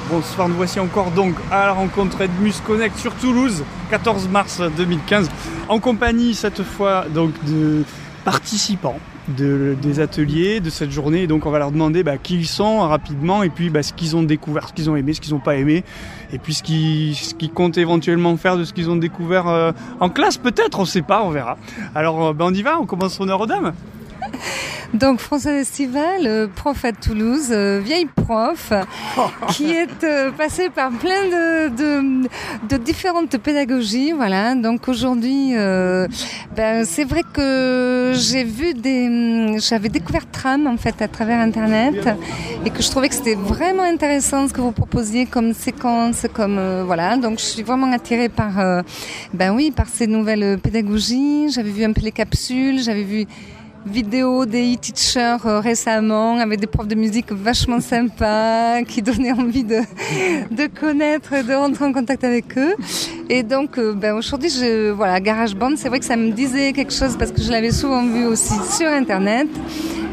bonsoir, nous voici encore donc à la rencontre Edmus Connect sur Toulouse, 14 mars 2015, en compagnie cette fois donc de participants de- des ateliers, de cette journée. Et donc on va leur demander bah, qui ils sont rapidement et puis bah, ce qu'ils ont découvert, ce qu'ils ont aimé, ce qu'ils n'ont pas aimé. Et puis ce qu'ils ce qu'ils comptent éventuellement faire de ce qu'ils ont découvert euh, en classe peut-être, on sait pas, on verra. Alors euh, bah, on y va, on commence son heure aux dames. *laughs* Donc François Estival, euh, prof à Toulouse, euh, vieille prof, *laughs* qui est euh, passée par plein de, de, de différentes pédagogies. Voilà. Donc aujourd'hui, euh, ben, c'est vrai que j'ai vu des, hum, j'avais découvert Tram en fait à travers Internet et que je trouvais que c'était vraiment intéressant ce que vous proposiez comme séquence, comme euh, voilà. Donc je suis vraiment attirée par, euh, ben oui, par ces nouvelles pédagogies. J'avais vu un peu les capsules, j'avais vu vidéo des e-teachers euh, récemment avec des profs de musique vachement sympas qui donnaient envie de, de connaître, de rentrer en contact avec eux. Et donc, euh, ben, aujourd'hui, je, voilà, GarageBand, c'est vrai que ça me disait quelque chose parce que je l'avais souvent vu aussi sur Internet.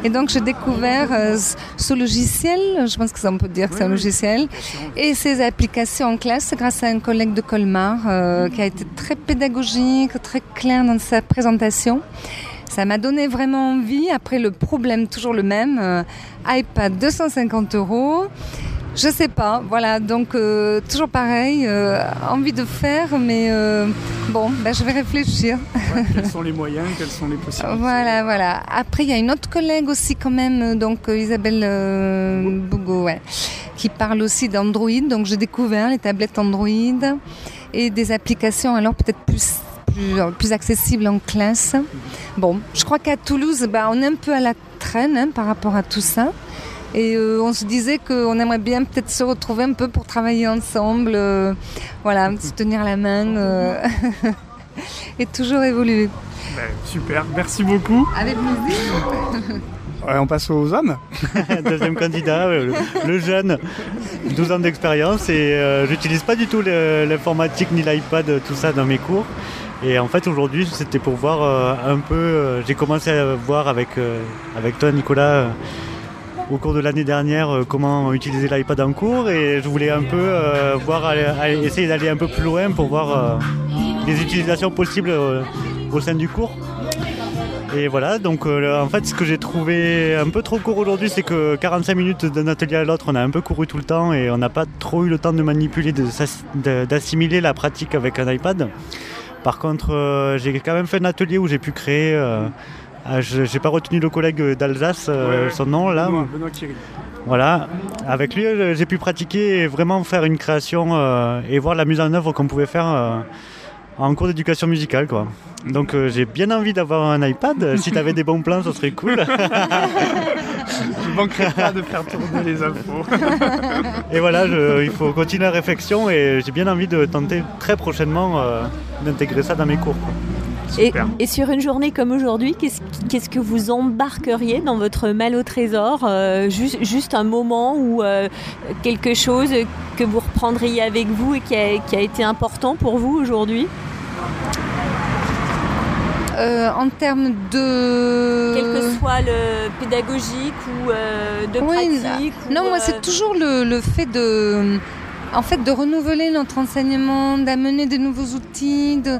Et donc, j'ai découvert euh, ce- ce logiciel, je pense que ça on peut dire que c'est un logiciel, et ses applications en classe grâce à un collègue de Colmar euh, qui a été très pédagogique, très clair dans sa présentation. Ça m'a donné vraiment envie. Après, le problème, toujours le même. euh, iPad 250 euros. Je sais pas. Voilà. Donc, euh, toujours pareil. euh, envie de faire, mais euh, bon, ben, je vais réfléchir. quels *laughs* sont les moyens, quelles sont les possibilités? Voilà, voilà. Après, il y a une autre collègue aussi quand même, donc Isabelle Bougot, ouais, qui parle aussi d'Android. Donc j'ai découvert les tablettes Android et des applications alors peut-être plus plus, euh, plus accessibles en classe. Bon, je crois qu'à Toulouse, bah, on est un peu à la traîne hein, par rapport à tout ça. Et euh, on se disait qu'on aimerait bien peut-être se retrouver un peu pour travailler ensemble, euh, voilà, *laughs* se tenir la main euh, *laughs* et toujours évoluer. Ben, super, merci beaucoup. Avec plaisir. Ouais, on passe aux hommes. *laughs* Deuxième candidat, le, le jeune, 12 ans d'expérience et euh, j'utilise pas du tout l'informatique ni l'iPad, tout ça dans mes cours. Et en fait aujourd'hui c'était pour voir euh, un peu, euh, j'ai commencé à voir avec, euh, avec toi Nicolas au cours de l'année dernière comment utiliser l'iPad en cours et je voulais un peu voir, essayer d'aller un peu plus loin pour voir les utilisations possibles au sein du cours. Et voilà, donc en fait ce que j'ai trouvé un peu trop court aujourd'hui, c'est que 45 minutes d'un atelier à l'autre, on a un peu couru tout le temps et on n'a pas trop eu le temps de manipuler, d'assimiler la pratique avec un iPad. Par contre, euh, j'ai quand même fait un atelier où j'ai pu créer... euh, ah, je j'ai pas retenu le collègue d'Alsace, euh, Ouais, son nom là. Benoît, Benoît Thierry. Voilà, avec lui j'ai pu pratiquer et vraiment faire une création et voir la mise en œuvre qu'on pouvait faire en cours d'éducation musicale quoi. Donc euh, j'ai bien envie d'avoir un iPad, si tu avais des bons plans ça serait cool. *laughs* *laughs* Je manquerai pas de faire tourner les infos. et voilà, je- il faut continuer la réflexion et j'ai bien envie de tenter très prochainement euh, d'intégrer ça dans mes cours. quoi. Et, et sur une journée comme aujourd'hui, qu'est-ce que vous embarqueriez dans votre mal au trésor euh, juste, juste un moment ou euh, quelque chose que vous reprendriez avec vous et qui a, qui a été important pour vous aujourd'hui? Euh, en termes de... Quel que soit le pédagogique ou euh, de Oui, pratique ou, Non, moi, euh, c'est toujours le, le fait de... En fait, de renouveler notre enseignement, d'amener de nouveaux outils. De...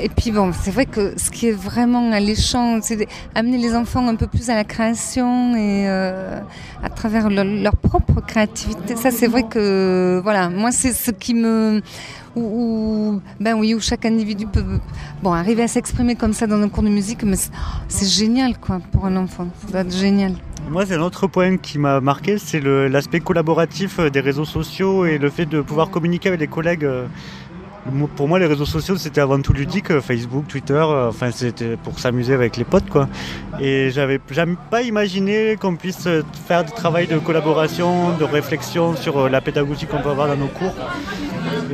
Et puis, bon, c'est vrai que ce qui est vraiment alléchant, c'est d'amener les enfants un peu plus à la création et euh, à travers leur, propre créativité. Ça, c'est vrai que, voilà, moi, c'est ce qui me... Où, ben oui, où chaque individu peut bon, arriver à s'exprimer comme ça dans un cours de musique, mais c'est- c'est génial, quoi, pour un enfant. Ça doit être génial. Moi, c'est un autre point qui m'a marqué, c'est l'aspect collaboratif euh, des réseaux sociaux et le fait de pouvoir communiquer avec les collègues. Pour moi, les réseaux sociaux, c'était avant tout ludique, euh, Facebook, Twitter, euh, enfin, c'était pour s'amuser avec les potes, quoi. Et j'avais jamais pas imaginé qu'on puisse euh, faire du travail de collaboration, de réflexion sur la pédagogie qu'on peut avoir dans nos cours.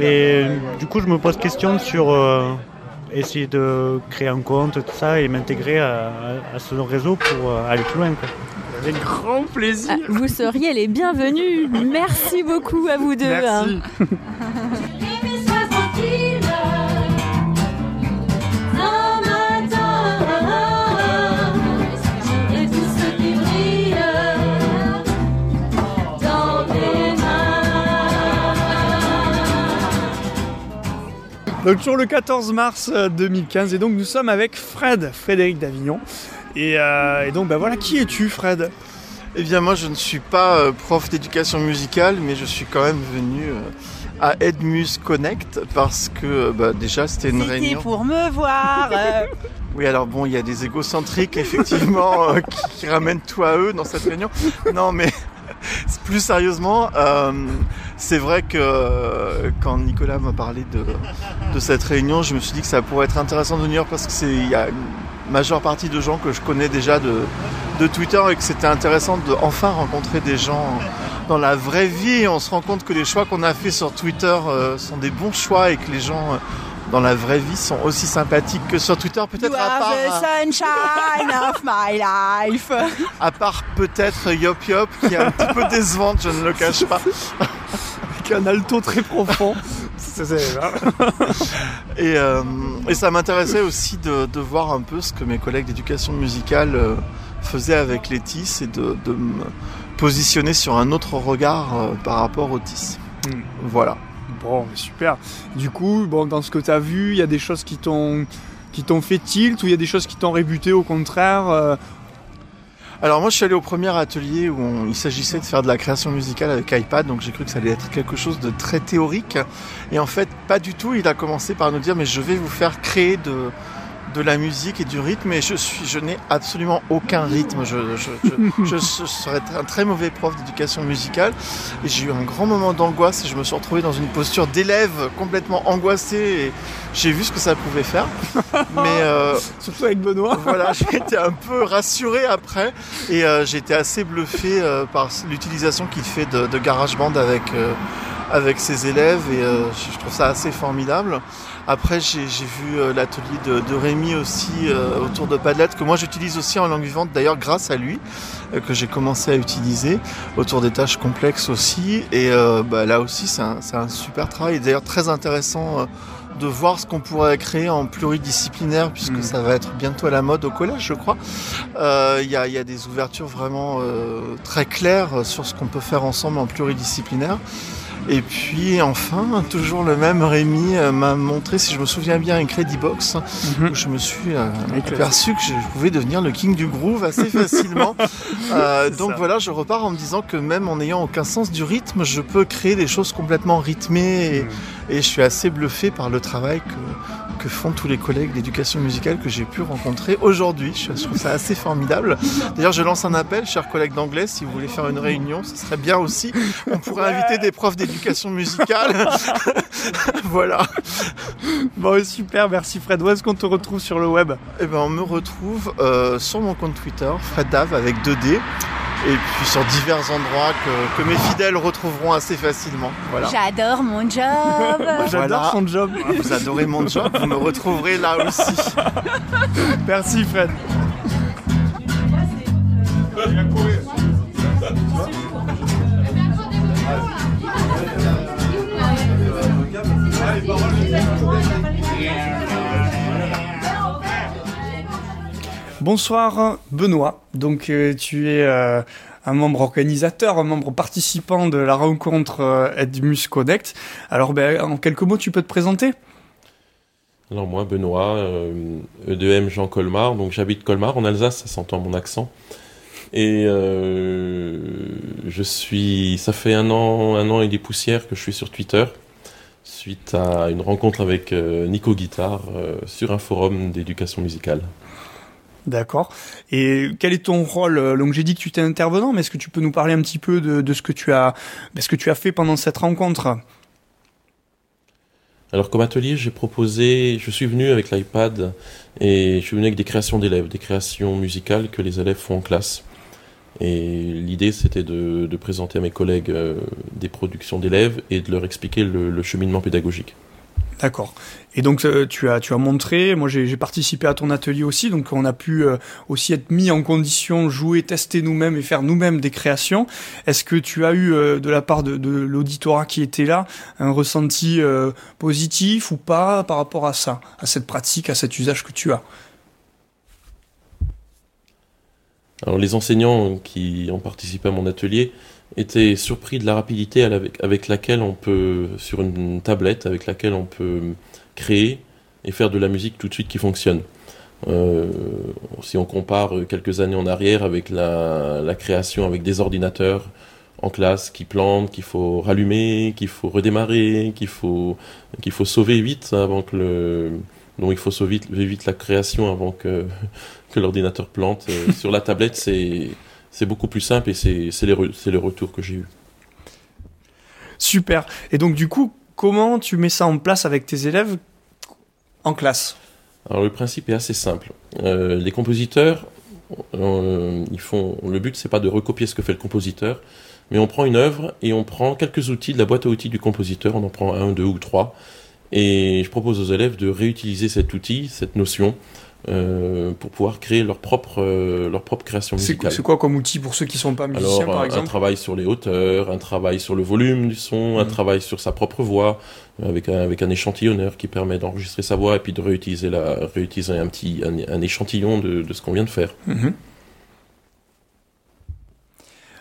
Et du coup, je me pose question sur euh, essayer de créer un compte, tout ça, et m'intégrer à, à- à ce réseau pour euh, aller plus loin, quoi. Avec grand plaisir. Ah, vous seriez les bienvenus. Merci beaucoup à vous deux. Merci. hein. *laughs* Donc toujours le 14 mars euh, 2015 et donc nous sommes avec Fred, Frédéric Davignon. Et, euh, et donc, bah voilà, qui es-tu, Fred? Eh bien, moi, je ne suis pas euh, prof d'éducation musicale, mais je suis quand même venu euh, à Edmus Connect parce que euh, bah, déjà, c'était une C'était réunion. pour me voir. euh. *laughs* Oui, alors bon, il y a des égocentriques, *laughs* effectivement, euh, qui, qui ramènent tout à eux dans cette réunion. Non, mais *laughs* plus sérieusement, euh, c'est vrai que euh, quand Nicolas m'a parlé de, cette réunion, je me suis dit que ça pourrait être intéressant de venir parce que c'est il y a une majeure partie de gens que je connais déjà de, Twitter et que c'était intéressant de enfin rencontrer des gens dans la vraie vie. On se rend compte que les choix qu'on a fait sur Twitter euh, sont des bons choix et que les gens dans la vraie vie sont aussi sympathiques que sur Twitter, peut-être You à are part. the euh, sunshine of my life. *laughs* à part peut-être Yop Yop qui est un petit peu décevante, je ne le cache pas. *laughs* Avec un alto très profond. Et, euh, et ça m'intéressait aussi de, de voir un peu ce que mes collègues d'éducation musicale euh, faisaient avec les TIS et de, de me positionner sur un autre regard euh, par rapport aux TIS. Hmm. Voilà. Bon, super. Du coup, dans ce que tu as vu, il y a des choses qui t'ont fait tilt ou il y a des choses qui t'ont rébuté au contraire euh, Alors moi je suis allé au premier atelier où il s'agissait de faire de la création musicale avec iPad, donc j'ai cru que ça allait être quelque chose de très théorique. Et en fait pas du tout, il a commencé par nous dire mais je vais vous faire créer de, de la musique et du rythme et je suis je n'ai absolument aucun rythme. Je, je, je, je- je serais un très mauvais prof d'éducation musicale et j'ai eu un grand moment d'angoisse et je me suis retrouvé dans une posture d'élève complètement angoissé et j'ai vu ce que ça pouvait faire. Mais euh, *laughs* surtout avec Benoît. voilà, *laughs* j'ai été un peu rassuré après et euh, j'ai été assez bluffé euh, par l'utilisation qu'il fait de, de GarageBand avec, euh, avec ses élèves et je trouve ça assez formidable. Après, j'ai vu euh, l'atelier de, de Rémi aussi euh, autour de Padlet, que moi j'utilise aussi en langue vivante, d'ailleurs grâce à lui, euh, que j'ai commencé à utiliser, autour des tâches complexes aussi. Et euh, bah, là aussi, c'est un, super travail, d'ailleurs très intéressant. de voir ce qu'on pourrait créer en pluridisciplinaire, puisque ça va être bientôt à la mode au collège, je crois. Euh, Il y, a, il y a des ouvertures vraiment euh, très claires sur ce qu'on peut faire ensemble en pluridisciplinaire. Et puis enfin, toujours le même Rémi euh, m'a montré, si je me souviens bien, un Box où je me suis euh, aperçu que je pouvais devenir le king du groove assez *laughs* facilement. Euh, donc ça. voilà, je repars en me disant que même en n'ayant aucun sens du rythme, je peux créer des choses complètement rythmées et, et je suis assez bluffé par le travail que, que font tous les collègues d'éducation musicale que j'ai pu rencontrer aujourd'hui. Je trouve ça assez formidable. D'ailleurs, je lance un appel, chers collègues d'anglais, si vous voulez faire une réunion, ce serait bien aussi. On pourrait inviter des profs d'éducation musicale. *laughs* voilà. Bon, super, merci Fred. Où est-ce qu'on te retrouve sur le web? Eh ben, on me retrouve euh, sur mon compte Twitter, Fred Dave avec 2D. Et puis sur divers endroits que, que mes fidèles retrouveront assez facilement. Voilà. J'adore mon job. *laughs* Voilà. son job. Ah, Vous adorez mon job, vous me retrouverez là aussi. *laughs* Merci Fred. Bonsoir Benoît, donc euh, tu es euh, un membre organisateur, un membre participant de la rencontre euh, Edmus Connect. Alors ben, en quelques mots tu peux te présenter? Alors moi, Benoît, euh, EDM Jean Colmar, donc j'habite Colmar en Alsace, ça s'entend mon accent. Et je suis, ça fait un an, un an et des poussières que je suis sur Twitter, suite à une rencontre avec Nico Guitare euh, sur un forum d'éducation musicale. D'accord. Et quel est ton rôle Euh, Donc j'ai dit que tu étais intervenant, mais est-ce que tu peux nous parler un petit peu de, ce que tu as, ce que tu as fait pendant cette rencontre? Alors comme atelier, j'ai proposé, je suis venu avec l'iPad et je suis venu avec des créations d'élèves, des créations musicales que les élèves font en classe. Et l'idée, c'était de, présenter à mes collègues euh, des productions d'élèves et de leur expliquer le cheminement pédagogique. D'accord. Et donc euh, tu as montré, moi j'ai participé à ton atelier aussi, donc on a pu euh, aussi être mis en condition, jouer, tester nous-mêmes et faire nous-mêmes des créations. Est-ce que tu as eu euh, de la part de, de l'auditorat qui était là un ressenti positif ou pas par rapport à ça, à cette pratique, à cet usage que tu as? Alors les enseignants qui ont participé à mon atelier étaient surpris de la rapidité la- avec laquelle on peut, sur une tablette, avec laquelle on peut créer et faire de la musique tout de suite qui fonctionne. Euh, si on compare quelques années en arrière avec la, création avec des ordinateurs en classe qui plantent, qu'il faut rallumer, qu'il faut redémarrer, qu'il faut, qu'il faut sauver vite avant que le, donc il faut sauver vite la création avant que, *laughs* que l'ordinateur plante. Euh, Sur la tablette, c'est, c'est beaucoup plus simple et c'est, re- le retour que j'ai eu. Super. Et donc du coup, comment tu mets ça en place avec tes élèves en classe? Alors le principe est assez simple. Euh, les compositeurs, euh, ils font. Le but c'est pas de recopier ce que fait le compositeur, mais on prend une œuvre et on prend quelques outils de la boîte à outils du compositeur. On en prend un, deux ou trois, et je propose aux élèves de réutiliser cet outil, cette notion, euh, pour pouvoir créer leur propre euh, leur propre création musicale. c'est quoi comme outil pour ceux qui sont pas musiciens, Alors, par un- un exemple travail sur les hauteurs, un travail sur le volume du son, un Mhm. travail sur sa propre voix, avec un, avec un échantillonneur qui permet d'enregistrer sa voix et puis de réutiliser, la, réutiliser un petit un, un échantillon de, de ce qu'on vient de faire. Mhm.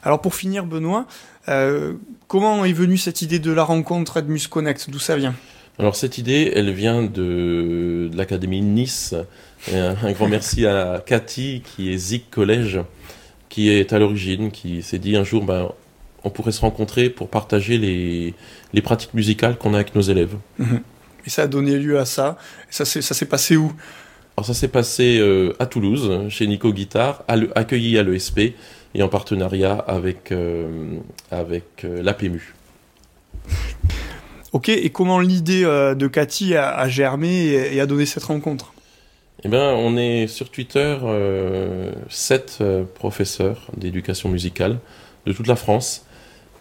Alors pour finir, Benoît, euh, comment est venue cette idée de la rencontre Edmus Connect? D'où ça vient? Alors cette idée, elle vient de, de l'Académie Nice. Un, un grand merci à Cathy, qui est Zik Collège, qui est à l'origine, qui s'est dit un jour, ben, on pourrait se rencontrer pour partager les, les pratiques musicales qu'on a avec nos élèves. Mhm. Et ça a donné lieu à ça. Et ça s'est ça s'est passé où? Alors ça s'est passé euh, à Toulouse, chez Nico Guitare, à le- accueilli à l'ESP et en partenariat avec, euh, avec euh, l'APMU. Ok, et comment l'idée euh, de Cathy a, a germé et, et a donné cette rencontre? Eh bien, on est sur Twitter euh, sept euh, professeurs d'éducation musicale de toute la France.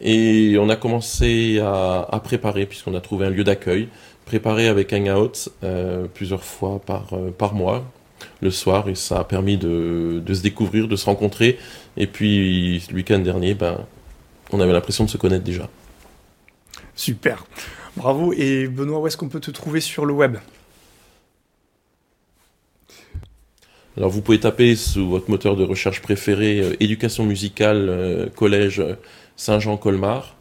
Et on a commencé à, à préparer, puisqu'on a trouvé un lieu d'accueil, préparer avec Hangout euh, plusieurs fois par, par mois, le soir, et ça a permis de, de se découvrir, de se rencontrer. Et puis, le week-end dernier, ben, on avait l'impression de se connaître déjà. Super. Bravo. Et Benoît, où est-ce qu'on peut te trouver sur le web? Alors vous pouvez taper sous votre moteur de recherche préféré euh, éducation musicale euh, collège Saint-Jean-Colmar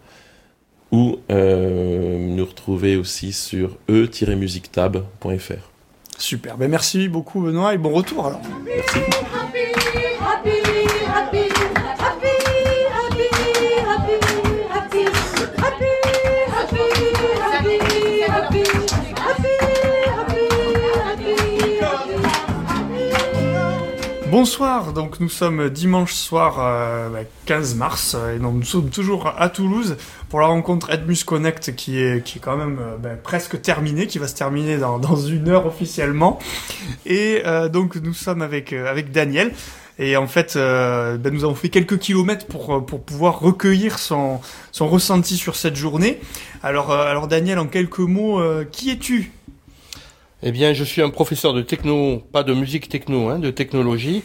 ou euh, nous retrouver aussi sur e-musictab.fr. Super. Ben merci beaucoup Benoît et bon retour alors. Merci. Bonsoir, donc nous sommes dimanche soir euh, bah, 15 mars euh, et nous sommes toujours à Toulouse pour la rencontre Edmus Connect qui est, qui est quand même euh, bah, presque terminée, qui va se terminer dans, une heure officiellement. Et donc nous sommes avec, avec Daniel et en fait bah, nous avons fait quelques kilomètres pour, pour pouvoir recueillir son, son ressenti sur cette journée. Alors, alors Daniel, en quelques mots, qui es-tu? Eh bien, je suis un professeur de techno, pas de musique techno, hein, de technologie,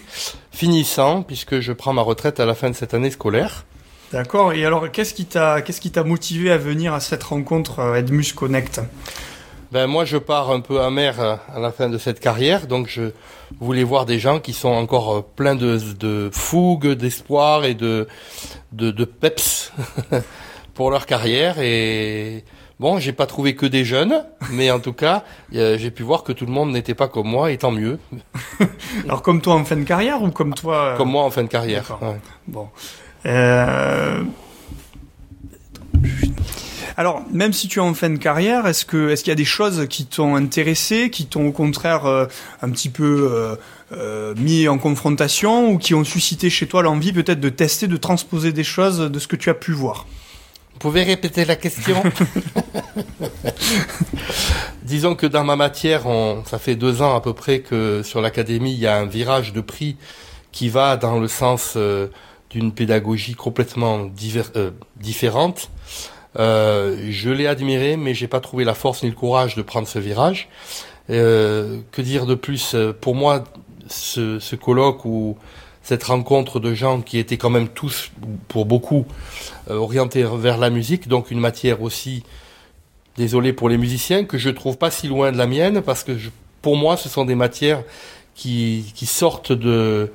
finissant, puisque je prends ma retraite à la fin de cette année scolaire. D'accord. Et alors, qu'est-ce qui t'a, qu'est-ce qui t'a motivé à venir à cette rencontre euh, Edmus Connect? Ben, moi, je pars un peu amer euh, à la fin de cette carrière, donc je voulais voir des gens qui sont encore euh, pleins de, de fougue, d'espoir et de, de, de peps *laughs* pour leur carrière. Et bon, j'ai pas trouvé que des jeunes, mais en tout cas, euh, j'ai pu voir que tout le monde n'était pas comme moi, et tant mieux. *laughs* Alors, comme toi en fin de carrière ou comme toi euh, Comme moi en fin de carrière. Ouais. Bon. Euh, Alors, même si tu es en fin de carrière, est-ce que est-ce qu'il y a des choses qui t'ont intéressé, qui t'ont au contraire euh, un petit peu euh, euh, mis en confrontation ou qui ont suscité chez toi l'envie peut-être de tester, de transposer des choses de ce que tu as pu voir? Pouvez répéter la question *laughs* *laughs* Disons que dans ma matière, on, ça fait deux ans à peu près que sur l'académie, il y a un virage de prix qui va dans le sens euh, d'une pédagogie complètement diver- euh, différente. Euh, je l'ai admiré, mais j'ai pas trouvé la force ni le courage de prendre ce virage. Que dire de plus? Pour moi, ce, ce colloque ou cette rencontre de gens qui étaient quand même tous, pour beaucoup, euh, orientés vers la musique, donc une matière aussi, désolé pour les musiciens, que je trouve pas si loin de la mienne, parce que pour moi, ce sont des matières qui, sortent de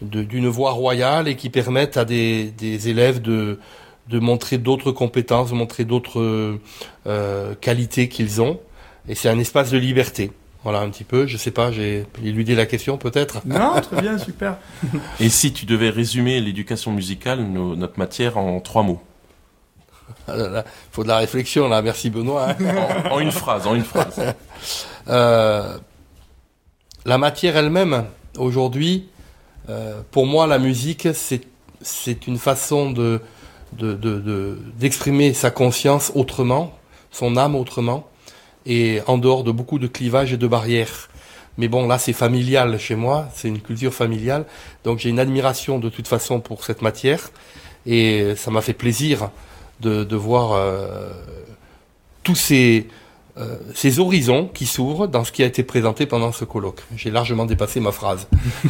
d'une voie royale et qui permettent à des, des élèves de, de montrer d'autres compétences, de montrer d'autres euh, qualités qu'ils ont. Et c'est un espace de liberté. Voilà un petit peu. Je sais pas, j'ai éludé la question peut-être. Non, très bien, super. *laughs* Et si tu devais résumer l'éducation musicale, nos- notre matière, en trois mots *laughs* Ah là là, faut de la réflexion là. Merci Benoît. hein. *laughs* En- en une phrase, en une phrase. Euh, la matière elle-même, aujourd'hui, euh, pour moi, la musique, c'est c'est une façon de de- de- de- d'exprimer sa conscience autrement, son âme autrement, et en dehors de beaucoup de clivages et de barrières. Mais bon, là, c'est familial chez moi, c'est une culture familiale, donc j'ai une admiration de toute façon pour cette matière, et ça m'a fait plaisir de, voir euh, tous euh, ces horizons qui s'ouvrent dans ce qui a été présenté pendant ce colloque. J'ai largement dépassé ma phrase.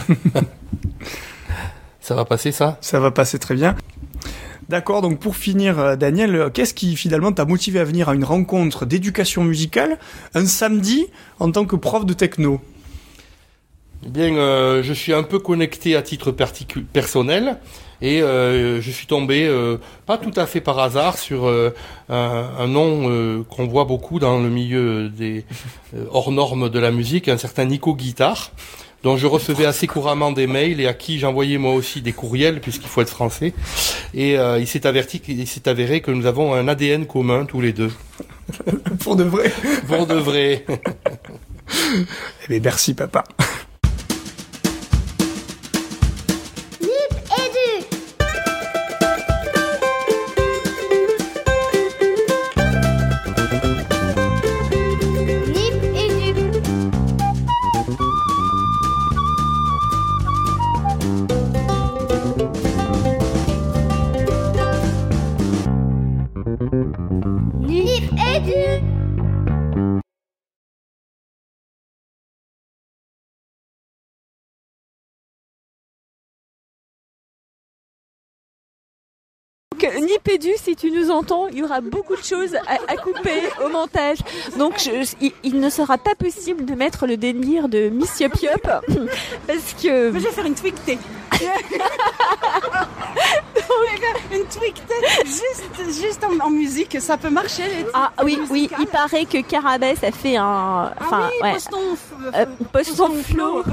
*laughs* ça va passer ça? Ça va passer très bien. D'accord, donc pour finir, euh, Daniel, euh, qu'est-ce qui finalement t'a motivé à venir à une rencontre d'éducation musicale un samedi en tant que prof de techno? Eh Bien, euh, je suis un peu connecté à titre personnel et je suis tombé, pas tout à fait par hasard, sur un, nom qu'on voit beaucoup dans le milieu des hors normes de la musique, un certain Nico Guitare, dont je recevais assez couramment des mails et à qui j'envoyais moi aussi des courriels puisqu'il faut être français. Et euh, il s'est averti, il s'est avéré que nous avons un ADN commun tous les deux. *laughs* Pour de vrai Pour de vrai. Eh bien, merci papa. Nipédu, si tu nous entends, il y aura beaucoup de choses à, à couper au montage. Donc, je- je- il, il ne sera pas possible de mettre le délire de Miss Yop Yop parce que. Mais je vais faire une tweetée. *laughs* une tweetée juste, juste en, en musique, ça peut marcher. les Ah oui, oui, il paraît que Carabès a fait un. Enfin, ah oui, ouais. postons, Euh, postons flow. *laughs*